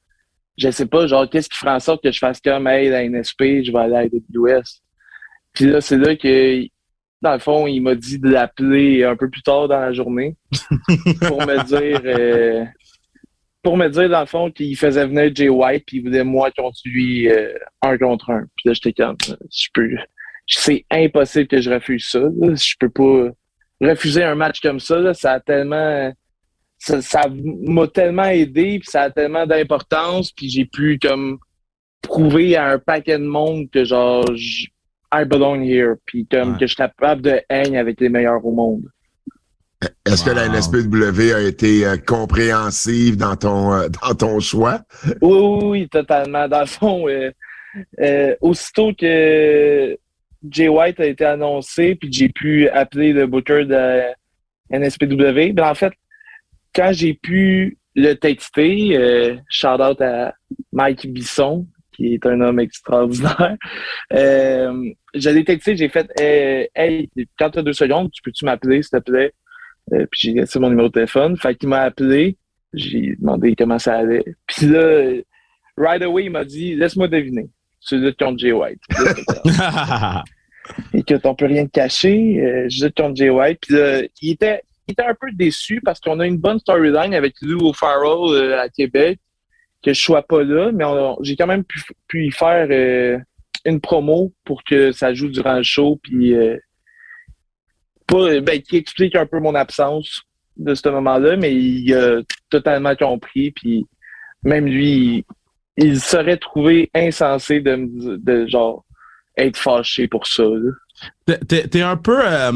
je sais pas, genre, qu'est-ce qui ferait en sorte que je fasse comme, hey, la NSP, je vais aller à AWS. Puis là, c'est là que, dans le fond, il m'a dit de l'appeler un peu plus tard dans la journée pour me dire, euh, pour me dire, dans le fond, qu'il faisait venir Jay White puis il voulait moi contre lui euh, un contre un. Puis là, j'étais comme, je peux, c'est impossible que je refuse ça. là. Je peux pas refuser un match comme ça. là. Ça a tellement, ça, ça m'a tellement aidé puis ça a tellement d'importance puis j'ai pu comme prouver à un paquet de monde que genre, I belong here puis comme Ouais. que je suis capable de hang avec les meilleurs au monde. Est-ce que la. NSPW a été euh, compréhensive dans ton, euh, dans ton choix? Oui, oui, oui, totalement. Dans le fond, euh, euh, aussitôt que Jay White a été annoncé, puis j'ai pu appeler le booker de NSPW, ben en fait, quand j'ai pu le texter, euh, shout out à Mike Bisson, qui est un homme extraordinaire, euh, je l'ai texté, j'ai fait euh, Hey, quand tu as deux secondes, tu peux-tu m'appeler, s'il te plaît? Euh, puis j'ai laissé mon numéro de téléphone. Fait qu'il m'a appelé. J'ai demandé comment ça allait. Puis là, right away, il m'a dit Laisse-moi deviner. Tu luttes contre Jay White. Comme, Écoute, on peut rien te cacher. Je lutte contre Jay White. Puis là, il était, il était un peu déçu parce qu'on a une bonne storyline avec Lou O'Farrell euh, à Québec. Que je sois pas là, mais j'ai quand même pu, y faire euh, une promo pour que ça joue durant le show. Puis euh, pas, ben, qui explique un peu mon absence de ce moment-là, mais il a totalement compris. Puis même lui, il, serait trouvé insensé de, de genre être fâché pour ça. T'es- t'es un peu. euh,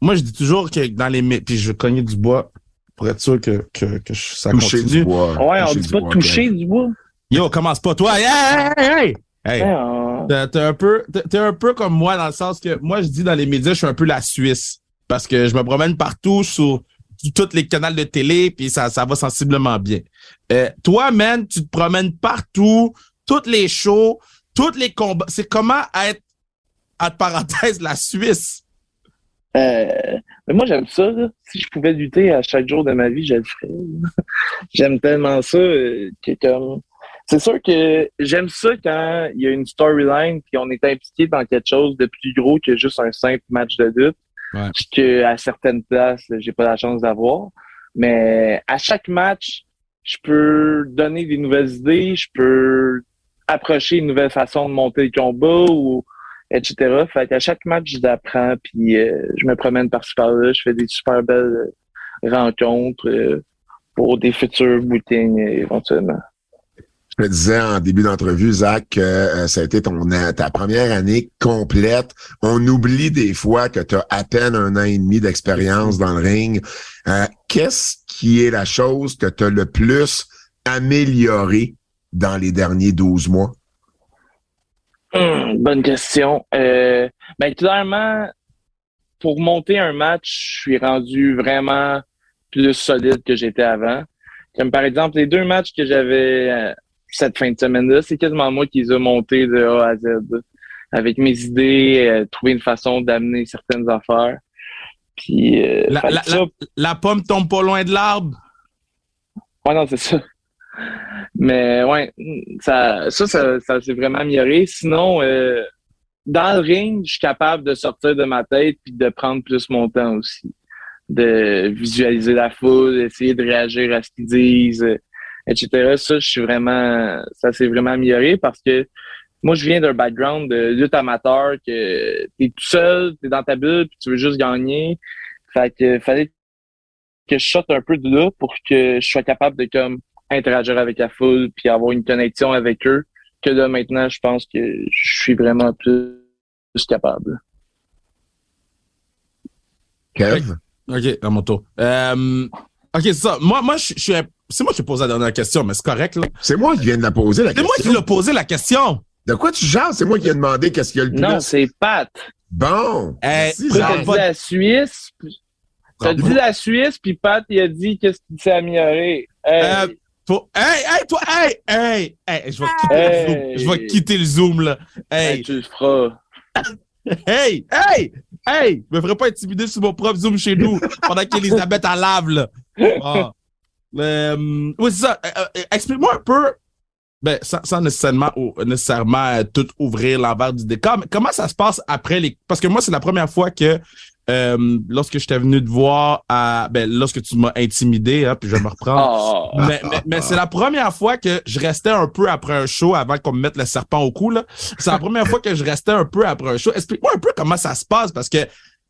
moi, je dis toujours que dans les. Puis je cogner du bois pour être sûr que, que, que je- ça Toucher continue. du bois. Ouais, on Toucher dit du pas bois, toucher du bois. Yo, commence pas, toi. Hey, hey, hey, hey! On- T'es un peu, t'es- t'es un peu comme moi dans le sens que moi je dis dans les médias je suis un peu la Suisse parce que je me promène partout sur, sur tous les canaux de télé puis ça ça va sensiblement bien. Euh, toi man, tu te promènes partout, toutes les shows, tous les combats. C'est comment être entre parenthèses la Suisse? Euh, mais moi, j'aime ça. là. Si je pouvais lutter à chaque jour de ma vie, je le ferais. j'aime tellement ça euh, que comme. C'est sûr que j'aime ça quand il y a une storyline puis on est impliqué dans quelque chose de plus gros que juste un simple match de lutte. Ouais. Que à certaines places, j'ai pas la chance d'avoir. Mais à chaque match, je peux donner des nouvelles idées, je peux approcher une nouvelle façon de monter le combat ou etc. Fait qu'à chaque match, je l'apprends, puis euh, je me promène par-ci par-là, je fais des super belles euh, rencontres. euh. pour des futurs bookings éventuellement. Je te disais en début d'entrevue, Zach, que ça a été ta première année complète. On oublie des fois que tu as à peine un an et demi d'expérience dans le ring. Qu'est-ce qui est la chose que tu as le plus amélioré dans les derniers 12 mois? Hum, bonne question. Euh, ben, clairement, pour monter un match, je suis rendu vraiment plus solide que j'étais avant. Comme par exemple, les deux matchs que j'avais euh, cette fin de semaine-là, c'est quasiment moi qui les ai montés de A à Z. Avec mes idées, euh, trouver une façon d'amener certaines affaires. Puis, euh, La, fait la- que ça, la- la pomme tombe pas loin de l'arbre. Ouais, non, c'est ça. Mais ouais, ça, ça, s'est vraiment amélioré. Sinon, euh, dans le ring, je suis capable de sortir de ma tête puis de prendre plus mon temps aussi. De visualiser la foule, essayer de réagir à ce qu'ils disent, etc. Ça, je suis vraiment, ça s'est vraiment amélioré parce que moi, je viens d'un background de lutte amateur que t'es tout seul, t'es dans ta bulle puis tu veux juste gagner. Fait que fallait que je sorte un peu de là pour que je sois capable de comme interagir avec la foule puis avoir une connexion avec eux que là maintenant je pense que je suis vraiment plus, plus capable. Kev? OK, à mon tour. Euh, OK, c'est ça. Moi, moi, je je suis. un- C'est moi qui ai posé la dernière question, mais c'est correct, là. C'est moi qui viens de la poser, la C'est question. moi qui l'ai posé la question. De quoi tu jases? C'est moi qui ai demandé qu'est-ce qu'il y a le plus. Non, c'est Pat. Bon. Genre, t'as Zach. dit la Suisse. Bravo. dit la Suisse, puis Pat, il a dit qu'est-ce qui s'est amélioré. Hey, Euh, Toi- Hey, hey, toi, hey, hey, hey, je vais quitter le zoom. Je vais quitter le zoom, là. hey, Hey, tu le feras. hey, hey, hey, je me ferais pas intimider sur mon propre zoom chez nous pendant qu'Elisabeth en lave, là. Ah. Euh, oui, c'est ça. Euh, euh, Explique-moi un peu, ben, sans, sans nécessairement, ou- nécessairement tout ouvrir l'envers du décor, mais comment ça se passe après les. Parce que moi, c'est la première fois que, euh, lorsque j'étais venu te voir à. Ben, lorsque tu m'as intimidé, hein, puis je vais me reprendre. Ah, Mais, mais, mais c'est la première fois que je restais un peu après un show avant qu'on me mette le serpent au cou. là. C'est la première fois que je restais un peu après un show. Explique-moi un peu comment ça se passe parce que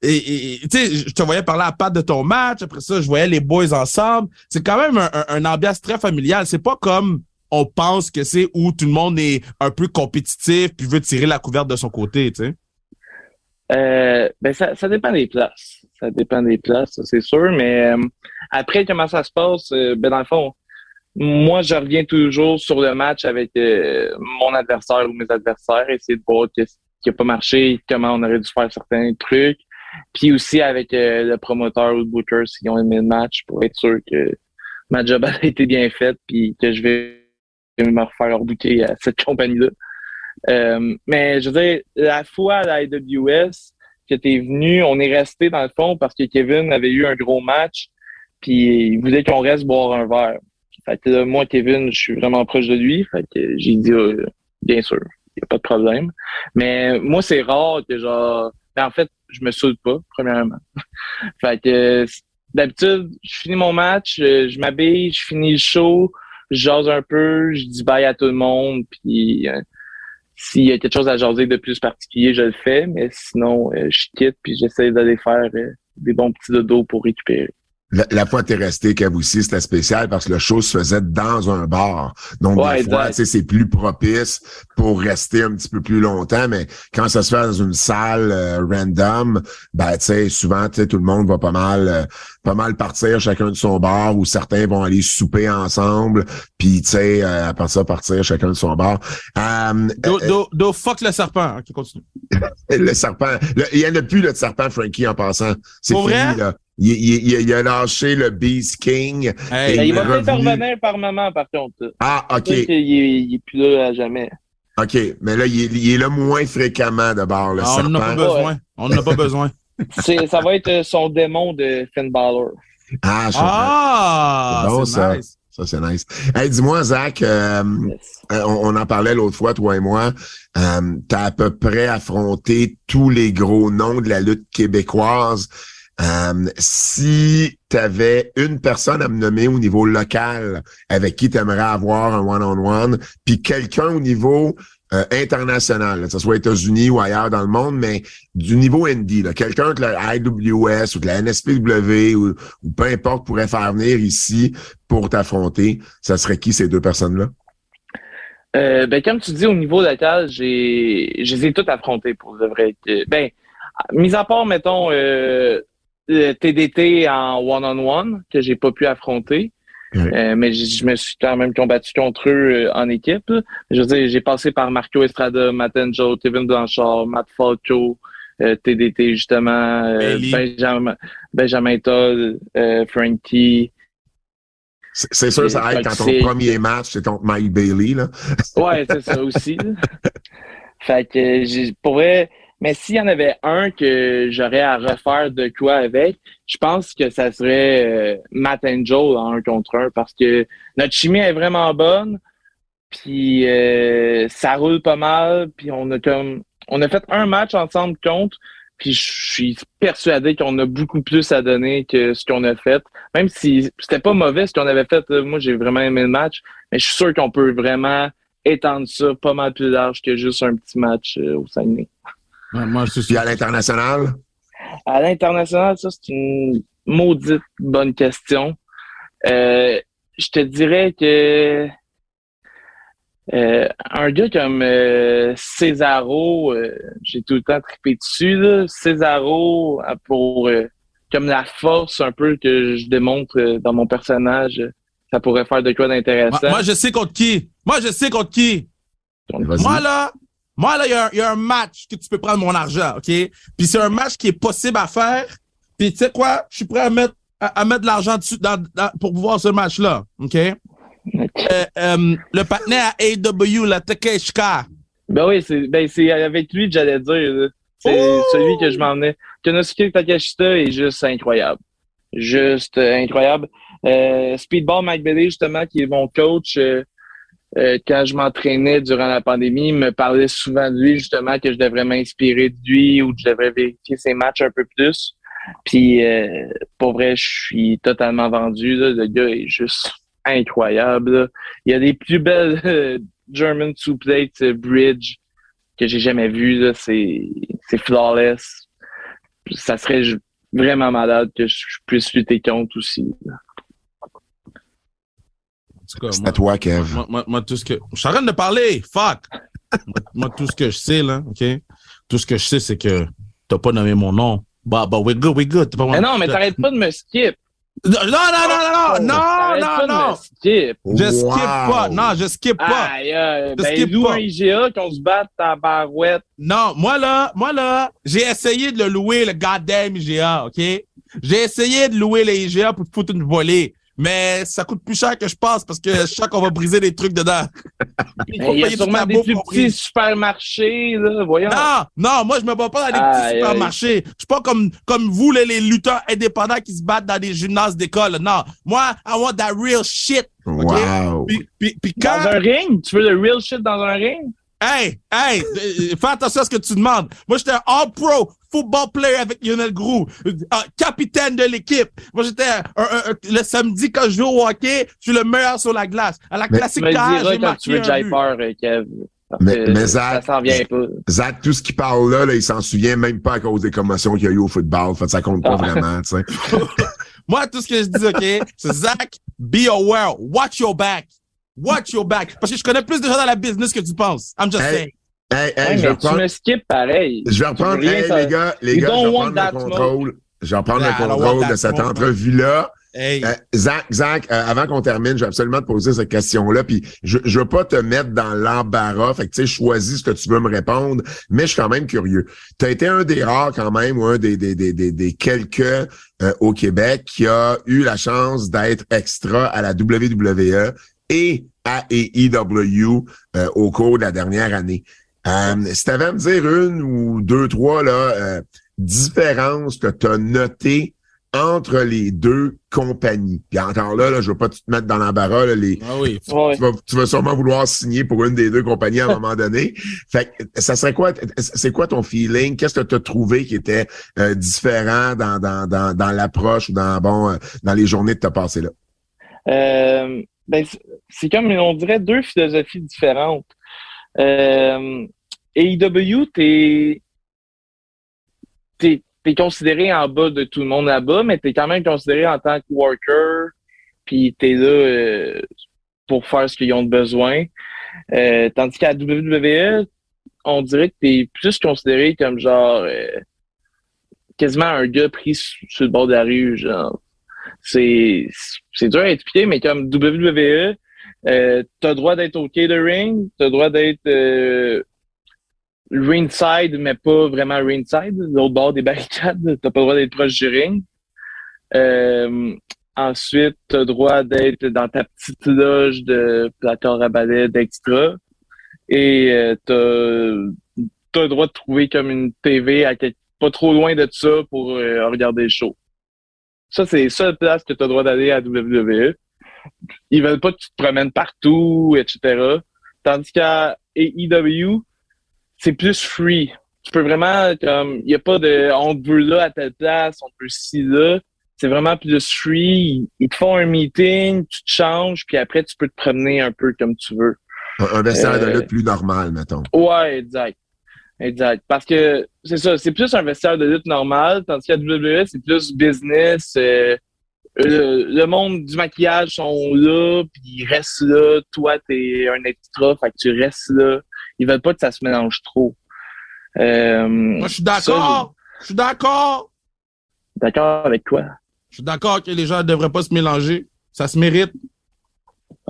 et, tu sais, je te voyais parler à Pat de ton match. Après ça, je voyais les boys ensemble. C'est quand même un, un, un ambiance très familiale. C'est pas comme on pense que c'est où tout le monde est un peu compétitif puis veut tirer la couverte de son côté, tu sais. Euh, ben ça, ça dépend des places. Ça dépend des places, c'est sûr. Mais euh, après, comment ça se passe? Euh, ben dans le fond, moi, je reviens toujours sur le match avec euh, mon adversaire ou mes adversaires, essayer de voir qu'est-ce qui a pas marché, comment on aurait dû faire certains trucs. Puis aussi avec euh, le promoteur ou le booker s'ils ont aimé le match pour être sûr que ma job a été bien faite puis que je vais me refaire rebooker à cette compagnie-là. Euh, mais je veux dire, la fois à la que tu es venu, on est resté dans le fond parce que Kevin avait eu un gros match, puis il voulait qu'on reste boire un verre. Fait que là, moi, Kevin, je suis vraiment proche de lui, fait que j'ai dit, euh, bien sûr, il n'y a pas de problème. Mais moi, c'est rare que genre, ben, en fait, je me saoule pas, premièrement. fait que d'habitude, je finis mon match, euh, je m'habille, je finis le show, je jase un peu, je dis bye à tout le monde, puis s'il y a quelque chose à jaser de plus particulier, je le fais, mais sinon, euh, je quitte puis j'essaie d'aller faire euh, des bons petits dodos pour récupérer. La, la fois que t'es resté, Kev aussi, c'était spécial parce que le show se faisait dans un bar. Donc, Ouais, des fois, exact. tu sais, c'est plus propice pour rester un petit peu plus longtemps, mais quand ça se fait dans une salle euh, random, ben, tu sais, souvent, tu sais, tout le monde va pas mal, euh, pas mal partir chacun de son bar ou certains vont aller souper ensemble, puis, tu sais, euh, après ça, partir chacun de son bar. Euh, Do, euh, do, do fuck le serpent. Ok, continue. le serpent, le- il y en a plus, le serpent Frankie, en passant. C'est fini, vrai? là. Il, il- il- il a lâché le Beast King. Hey, Ben, il va revenu. peut-être revenir par moment, par contre. Ah, OK. Est, il est plus là à jamais. OK. Mais là, il est, il est là moins fréquemment de bord, le Ah, on n'en a pas besoin. On n'en a pas besoin. Ça va être euh, son démon de Finn Balor. Ah, je. Ah, C'est bon, ça. nice. Ça, c'est nice. Hey, dis-moi, Zach, euh, Yes. euh, on, on en parlait l'autre fois, toi et moi. Euh, T'as à peu près affronté tous les gros noms de la lutte québécoise. Euh, si tu avais une personne à me nommer au niveau local avec qui tu aimerais avoir un one-on-one, puis quelqu'un au niveau euh, international, que ce soit aux États-Unis ou ailleurs dans le monde, mais du niveau là, quelqu'un que la IWS ou que la NSPW ou, ou peu importe pourrait faire venir ici pour t'affronter, ça serait qui ces deux personnes-là? Euh, ben, comme tu dis, au niveau local, j'ai, je les ai toutes affrontées pour de vrai. Ben, mis à part, mettons, euh, TDT en one-on-one, que j'ai pas pu affronter. Euh, mais je, me suis quand même combattu contre eux euh, en équipe. Je veux dire, j'ai passé par Marco Estrada, Matt Angel, Kevin Blanchard, Matt Falco, euh, TDT justement, euh. Benjamin, Benjamin Todd, euh, Frankie. C'est sûr, ça aide quand ton premier match, c'est contre Mike Bailey, là. Ouais, c'est ça aussi. fait que pour vrai, mais s'il y en avait un que j'aurais à refaire de quoi avec, je pense que ça serait euh, Matt Angel en un contre un parce que notre chimie est vraiment bonne. Puis euh, ça roule pas mal. Puis on a comme on a fait un match ensemble contre. Puis je suis persuadé qu'on a beaucoup plus à donner que ce qu'on a fait. Même si c'était pas mauvais ce qu'on avait fait. Moi, j'ai vraiment aimé le match. Mais je suis sûr qu'on peut vraiment étendre ça pas mal plus large que juste un petit match euh, au Saguenay. Ouais, moi, c'est Puis à l'international, À l'international, ça, c'est une maudite bonne question. Euh, je te dirais que euh, un gars comme euh, Cesaro, euh, j'ai tout le temps trippé dessus. Là. Cesaro, euh, pour euh, comme la force un peu que je démontre euh, dans mon personnage, ça pourrait faire de quoi d'intéressant. Moi, moi, je sais contre qui. Moi, je sais contre qui. vas-y. Moi, là, moi, là, il y a un- il y, a un match que tu peux prendre mon argent, OK? Puis c'est un match qui est possible à faire. Puis tu sais quoi? Je suis prêt à mettre, à, à mettre de l'argent dessus dans, dans- pour voir ce match-là, OK? Euh, euh, le partenaire AW, la Takeshika. Ben oui, c'est ben c'est avec lui que j'allais dire. C'est Oh! celui que je m'emmenais. Konosuke Takashita est juste incroyable. Juste euh, incroyable. Euh, Speedball McBelly, justement, qui est mon coach, euh, quand je m'entraînais durant la pandémie, il me parlait souvent de lui, justement, que je devrais m'inspirer de lui ou que je devrais vérifier ses matchs un peu plus. Puis, euh, pour vrai, je suis totalement vendu. Là. Le gars est juste incroyable. là. Il y a des plus belles German two-plate euh, bridge que j'ai jamais vues. C'est c'est flawless. Ça serait vraiment malade que je puisse lutter contre aussi. là. Tout cas, c'est moi- à toi, Kev. Moi, moi, moi, tout ce que. Je suis en train de parler! Fuck! moi, moi, tout ce que je sais, là, OK? Tout ce que je sais, c'est que t'as pas nommé mon nom. Bah, bah, we're good, we're good. Pas Mais non, mais t'arrêtes pas de me skip. Non, non, non, non, non, non, pas non, de non. me skip. Je skip Wow. pas. Non, je skip pas. Aïe, aïe, Je ben, skip loue pas. un IGA qu'on se batte ta barouette. Non, moi là, moi là, j'ai essayé de le louer, le goddamn IGA, OK? J'ai essayé de louer le IGA pour te foutre une volée. Mais ça coûte plus cher que je pense parce que je sens qu'on va briser des trucs dedans. Il y a sûrement des plus petits supermarchés, là, voyons. Non, non, moi je me bats pas dans des petits supermarchés. Je suis pas comme comme vous les, les lutteurs indépendants qui se battent dans des gymnases d'école. Non, moi I want that real shit. Wow. Puis, puis, puis Dans un ring? Tu veux le real shit dans un ring? Hey, hey, euh, fais attention à ce que tu demandes. Moi, j'étais un all-pro football player avec Lionel Grou, euh, capitaine de l'équipe. Moi, j'étais le samedi quand je joue au hockey, je suis le meilleur sur la glace. À la classique j'ai marqué tu veux un peur, Kev. Mais- mais ça Zach- s'en vient pas. Zach, tout ce qu'il parle là, là, il s'en souvient même pas à cause des commotions qu'il y a eu au football. Fait ça compte pas Ah. vraiment, tu sais. Moi, tout ce que je dis, OK, c'est Zach, be aware, watch your back. Watch your back. Parce que je connais plus de gens dans la business que tu penses. I'm just Hey, saying. Hey, hey, Ouais, je vais tu reprendre, me skip pareil. je vais reprendre, hey, les gars, les You gars, je vais reprendre le contrôle. Je vais reprendre Yeah, le want contrôle de cette entrevue-là. Hey. Euh, Zach, Zach, euh, avant qu'on termine, je vais absolument te poser cette question-là. Puis je, je veux pas te mettre dans l'embarras. Fait que tu sais, choisis ce que tu veux me répondre, mais je suis quand même curieux. Tu as été un des rares quand même, ou un des, des, des, des, des quelques euh, au Québec qui a eu la chance d'être extra à la WWE et à AEW euh, au cours de la dernière année. Euh, si tu avais à me dire une ou deux, trois là, euh, différences que tu as notées entre les deux compagnies. Puis encore là, là, je veux pas te mettre dans l'embarras, là, les, Ah oui. Ouais. tu, vas, tu vas sûrement vouloir signer pour une des deux compagnies à un moment donné. Fait que ça serait quoi, c'est quoi ton feeling? Qu'est-ce que tu as trouvé qui était euh, différent dans, dans, dans, dans l'approche ou dans, bon, euh, dans les journées que tu as passées là? Euh, ben, c'est comme, on dirait, deux philosophies différentes. Euh, AEW, t'es, t'es considéré en bas de tout le monde là-bas, mais t'es quand même considéré en tant que worker, puis t'es là euh, pour faire ce qu'ils ont besoin. Euh, tandis qu'à WWE, on dirait que t'es plus considéré comme genre euh, quasiment un gars pris sur, sur le bord de la rue, genre. C'est, c'est dur à expliquer, mais comme WWE, euh, t'as le droit d'être au catering, t'as le droit d'être euh, ringside, mais pas vraiment ringside, l'autre bord des barricades, t'as pas le droit d'être proche du ring. Euh, ensuite, t'as le droit d'être dans ta petite loge de placard à balai d'extra. Et t'as, t'as le droit de trouver comme une TV à quelque- pas trop loin de ça pour euh, regarder le show. Ça, c'est la seule place que tu as le droit d'aller à WWE. Ils veulent pas que tu te promènes partout, etc. Tandis qu'à AEW, c'est plus free. Tu peux vraiment, comme, il n'y a pas de, on te veut là à telle place, on te veut ci là. C'est vraiment plus free. Ils, te font un meeting, tu te changes, puis après, tu peux te promener un peu comme tu veux. Un, un vestiaire de Euh, lutte plus normal, mettons. Ouais, exact. Exact. Parce que c'est ça, c'est plus un vestiaire de lutte normal, tandis qu'à WWE, c'est plus business. euh, le, le monde du maquillage sont là, puis ils restent là. Toi, t'es un extra, fait que tu restes là. Ils veulent pas que ça se mélange trop. Euh, Moi, je suis d'accord. Je suis d'accord. D'accord avec quoi? Je suis d'accord que les gens ne devraient pas se mélanger. Ça se mérite.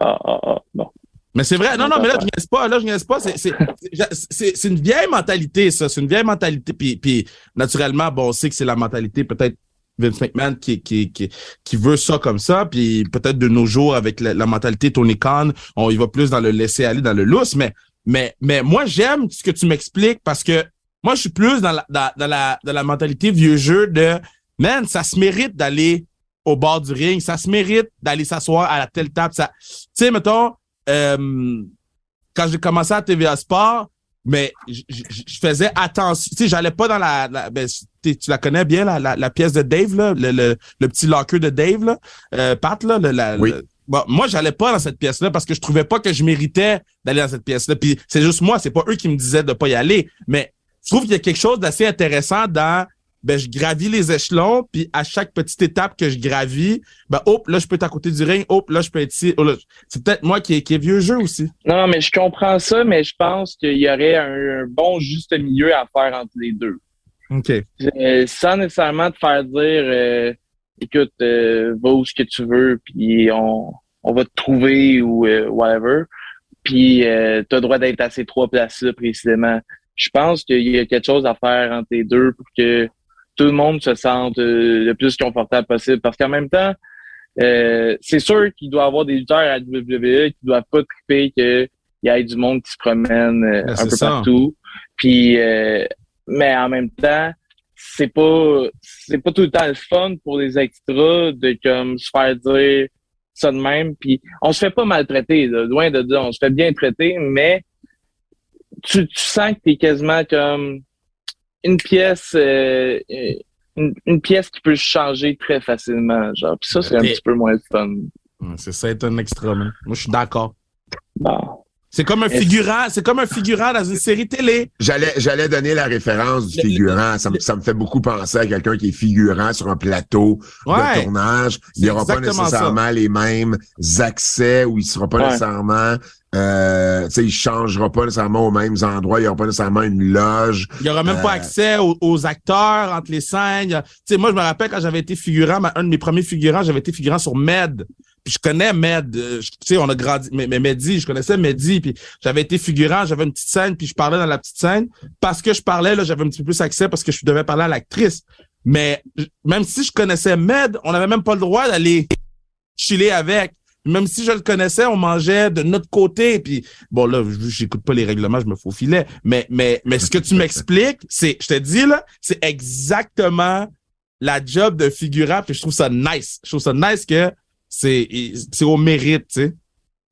Ah, ah, ah, bon. Mais c'est vrai. Non, non, mais là, je niaise pas. Là, je niaise pas. C'est une vieille mentalité, ça. C'est une vieille mentalité. Puis, puis naturellement, bon, on sait que c'est la mentalité peut-être Vince McMahon qui, qui, qui, qui veut ça comme ça. Puis peut-être de nos jours, avec la, mentalité Tony Khan, on y va plus dans le laisser aller, dans le lousse. Mais, mais, mais moi, j'aime ce que tu m'expliques parce que moi, je suis plus dans la, dans, la, dans la mentalité vieux jeu de, man, ça se mérite d'aller au bord du ring. Ça se mérite d'aller s'asseoir à la telle table. Ça, tu sais, mettons, euh, quand j'ai commencé à TVA Sport, mais je faisais attention. Tu sais, j'allais pas dans la, la- ben, tu tu la connais bien, la, la, la pièce de Dave, là, le, le, le petit locker de Dave, là, euh, Pat, là, le- la, Oui. le- bon, moi, j'allais pas dans cette pièce-là parce que je trouvais pas que je méritais d'aller dans cette pièce-là. Puis c'est juste moi, c'est pas eux qui me disaient de pas y aller. Mais je trouve qu'il y a quelque chose d'assez intéressant dans ben je gravis les échelons, puis à chaque petite étape que je gravis, ben hop, là je peux être à côté du ring, hop, là je peux être ici. oh, là, c'est peut-être moi qui est, qui est vieux jeu aussi. Non, mais je comprends ça, mais je pense qu'il y aurait un, un bon juste milieu à faire entre les deux. OK. Sans nécessairement te faire dire euh, écoute, euh, va où ce que tu veux, puis on, on va te trouver ou euh, whatever. Puis euh, tu as le droit d'être à ces trois places-là précisément. Je pense qu'il y a quelque chose à faire entre les deux pour que tout le monde se sente le plus confortable possible. Parce qu'en même temps, c'est sûr qu'il doit y avoir des lutteurs à la WWE qui doivent pas triper qu'il y ait du monde qui se promène Ben, un peu ça. partout. Puis, mais en même temps, c'est pas c'est pas tout le temps le fun pour les extras de comme se faire dire ça de même. Puis on se fait pas maltraiter, là, loin de dire, on se fait bien traiter, mais tu, tu sens que t'es quasiment comme une pièce euh, une, une pièce qui peut changer très facilement. Genre, puis ça, c'est un petit peu moins le fun. C'est ça, être un extra, man. Moi, je suis d'accord. Bon. C'est comme un figurant, c'est comme un figurant dans une série télé. J'allais, j'allais donner la référence du figurant. Ça, me- ça me fait beaucoup penser à quelqu'un qui est figurant sur un plateau de tournage. Il n'y aura pas nécessairement les mêmes accès ou il sera pas Ouais. nécessairement, euh, tu sais, il changera pas nécessairement aux mêmes endroits. Il n'y aura pas nécessairement une loge. Il y aura même pas Euh, accès aux, aux acteurs entre les scènes. Sais, moi, je me rappelle quand j'avais été figurant, ma- un de mes premiers figurants, j'avais été figurant sur Med. Puis je connais Med. euh, Tu sais, on a grandi. Mais, mais Mehdi, je connaissais Mehdi. Puis j'avais été figurant, j'avais une petite scène, puis je parlais dans la petite scène. Parce que je parlais, là, j'avais un petit peu plus accès parce que je devais parler à l'actrice. Mais même si je connaissais Med, on n'avait même pas le droit d'aller chiller avec. Même si je le connaissais, on mangeait de notre côté. Puis bon là, j'écoute pas les règlements, je me faufilais. Mais mais mais ce que tu m'expliques, c'est, je te dis là, c'est exactement la job de figurant. Puis je trouve ça nice. Je trouve ça nice que c'est c'est au mérite, tu sais.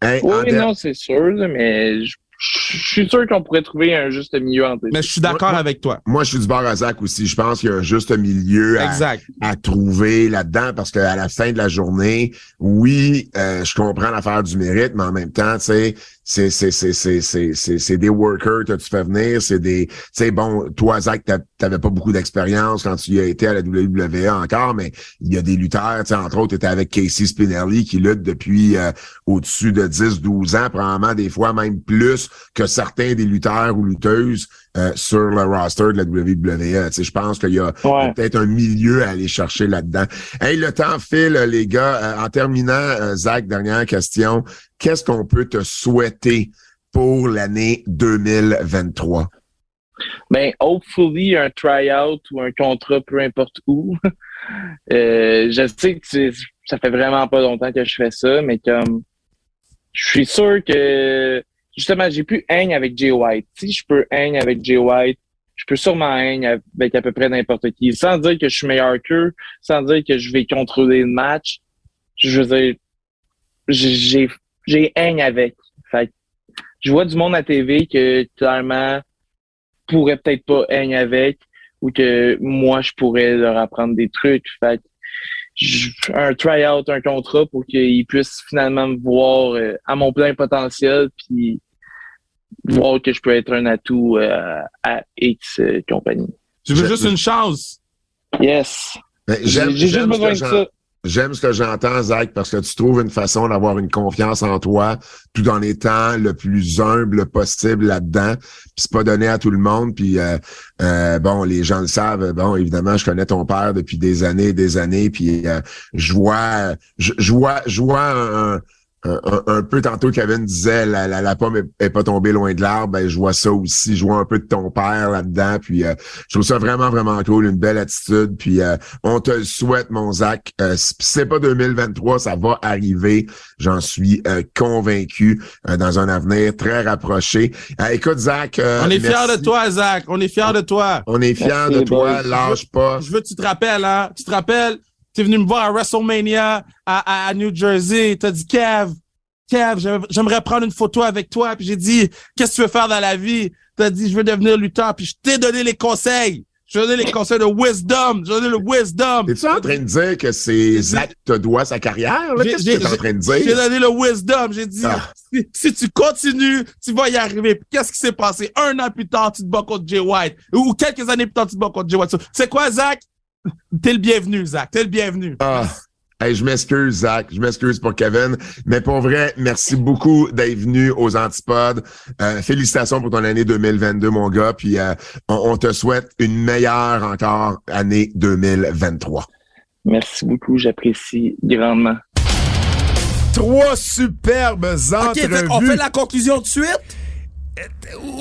Hey, en Oui, non, c'est sûr, mais je, je suis sûr qu'on pourrait trouver un juste milieu entre les Mais je suis d'accord avec toi. Moi, je suis du bord à Zach aussi. Je pense qu'il y a un juste milieu à, Exact. à trouver là-dedans parce qu'à la fin de la journée, oui, euh, je comprends l'affaire du mérite, mais en même temps, tu sais, c'est c'est c'est c'est c'est c'est des workers que tu fais venir, c'est des tu sais bon, toi Zach, t'a- t'avais pas beaucoup d'expérience quand tu y as été à la WWE encore, mais il y a des lutteurs, tu sais entre autres, tu avec Casey Spinelli qui lutte depuis euh, au-dessus de 10 12 ans, probablement des fois même plus que certains des lutteurs ou lutteuses euh, sur le roster de la WWE. Tu sais, je pense qu'il y a Ouais. peut-être un milieu à aller chercher là-dedans. Hey, le temps file, les gars. Euh, en terminant, euh, Zach, dernière question. Qu'est-ce qu'on peut te souhaiter pour l'année 2023? Ben, hopefully, un tryout ou un contrat, peu importe où. Euh, je sais que ça fait vraiment pas longtemps que je fais ça, mais comme je suis sûr que justement, j'ai pu hang avec Jay White. Si je peux hang avec Jay White, je peux sûrement hang avec à peu près n'importe qui. Sans dire que je suis meilleur qu'eux, sans dire que je vais contrôler le match. Je veux dire, j'ai j'ai avec. Fait je vois du monde à TV que clairement pourrait peut-être pas hang avec ou que moi je pourrais leur apprendre des trucs. Fait un try-out, un contrat pour qu'ils puissent finalement me voir euh, à mon plein potentiel puis voir que je peux être un atout euh, à X euh, compagnie. Tu veux juste une chance? Yes. Ben, J'ai j'aime- j'ai juste besoin de ça. J'aime ce que j'entends, Zach, parce que tu trouves une façon d'avoir une confiance en toi tout en étant le plus humble possible là-dedans. Puis c'est pas donné à tout le monde. Puis euh, euh, bon, les gens le savent. Bon, évidemment, je connais ton père depuis des années et des années. Puis euh, je vois, je, je vois, je vois un, un- un- un peu tantôt Kevin disait la, la, la pomme est, est pas tombée loin de l'arbre. Ben, je vois ça aussi. Je vois un peu de ton père là-dedans. Puis euh, je trouve ça vraiment, vraiment cool. Une belle attitude. Puis euh, on te le souhaite, mon Zach. Euh, c'est pas 2023, ça va arriver. J'en suis euh, convaincu euh, dans un avenir très rapproché. Euh, écoute, Zach. euh, On est fiers merci. de toi, Zach. On est fiers de toi. On est fiers Merci, de toi. Lâche pas. Je veux que tu te rappelles, hein. Tu te rappelles, t'es venu me voir à WrestleMania à, à, à New Jersey. T'as dit, Kev, Kev, j'aim- j'aimerais prendre une photo avec toi. Puis j'ai dit, qu'est-ce que tu veux faire dans la vie? T'as dit, je veux devenir lutteur. Puis je t'ai donné les conseils. Je t'ai donné les conseils de wisdom. Je t'ai donné le wisdom. Es-tu en train de dire que c'est Zach te doit sa carrière? J'ai- Qu'est-ce j'ai- que tu es en train de J'ai dire? donné le wisdom. J'ai dit, Ah. si, si tu continues, tu vas y arriver. Puis Qu'est-ce qui s'est passé? Un an plus tard, tu te bats contre Jay White. Ou quelques années plus tard, tu te bats contre Jay White. C'est quoi, Zach? T'es le bienvenu, Zach. T'es le bienvenu. Ah. Hey, je m'excuse, Zach. Je m'excuse pour Kevin. Mais pour vrai, merci beaucoup d'être venu aux Antipodes. Euh, félicitations pour ton année 2022, mon gars. Puis euh, on, on te souhaite une meilleure encore année 2023. Merci beaucoup, j'apprécie grandement. Trois superbes OK, fait qu'on entrevues. fait la conclusion tout de suite?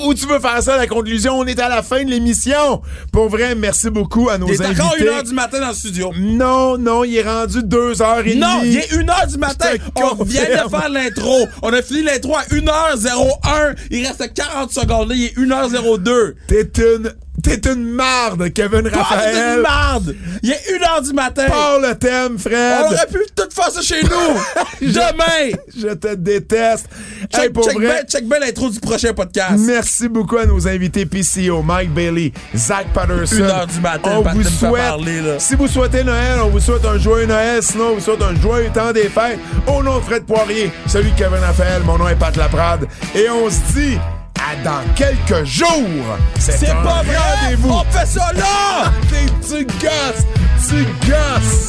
Où tu veux faire ça, la conclusion? On est à la fin de l'émission. Pour vrai, merci beaucoup à nos Il est invités. encore une heure du matin dans le studio. Non, non, il est rendu deux heures et Non, demie. il est une heure du matin. On vient de faire l'intro. On a fini l'intro à 1h01. Il reste 40 secondes. Là, il est 1h02. T'es une, t'es une marde, Kevin Pas Raphaël. une marde. Il est 1h du matin. Parle le thème, Fred. On aurait pu tout faire ça chez nous. Demain. Je te déteste. Hey, Check, pour check vrai, check l'intro du prochain podcast. Merci beaucoup à nos invités PCO, Mike Bailey, Zach Patterson. Une heure du matin, on vous souhaite, parler, là. si vous souhaitez Noël, on vous souhaite un joyeux Noël, sinon on vous souhaite un joyeux temps des fêtes. Au nom de Fred Poirier, celui de Kevin Raphaël, mon nom est Pat Laprade, et on se dit à dans quelques jours. C'est pas vrai. rendez-vous. On fait ça là. T'es- tu gosses, tu gosses.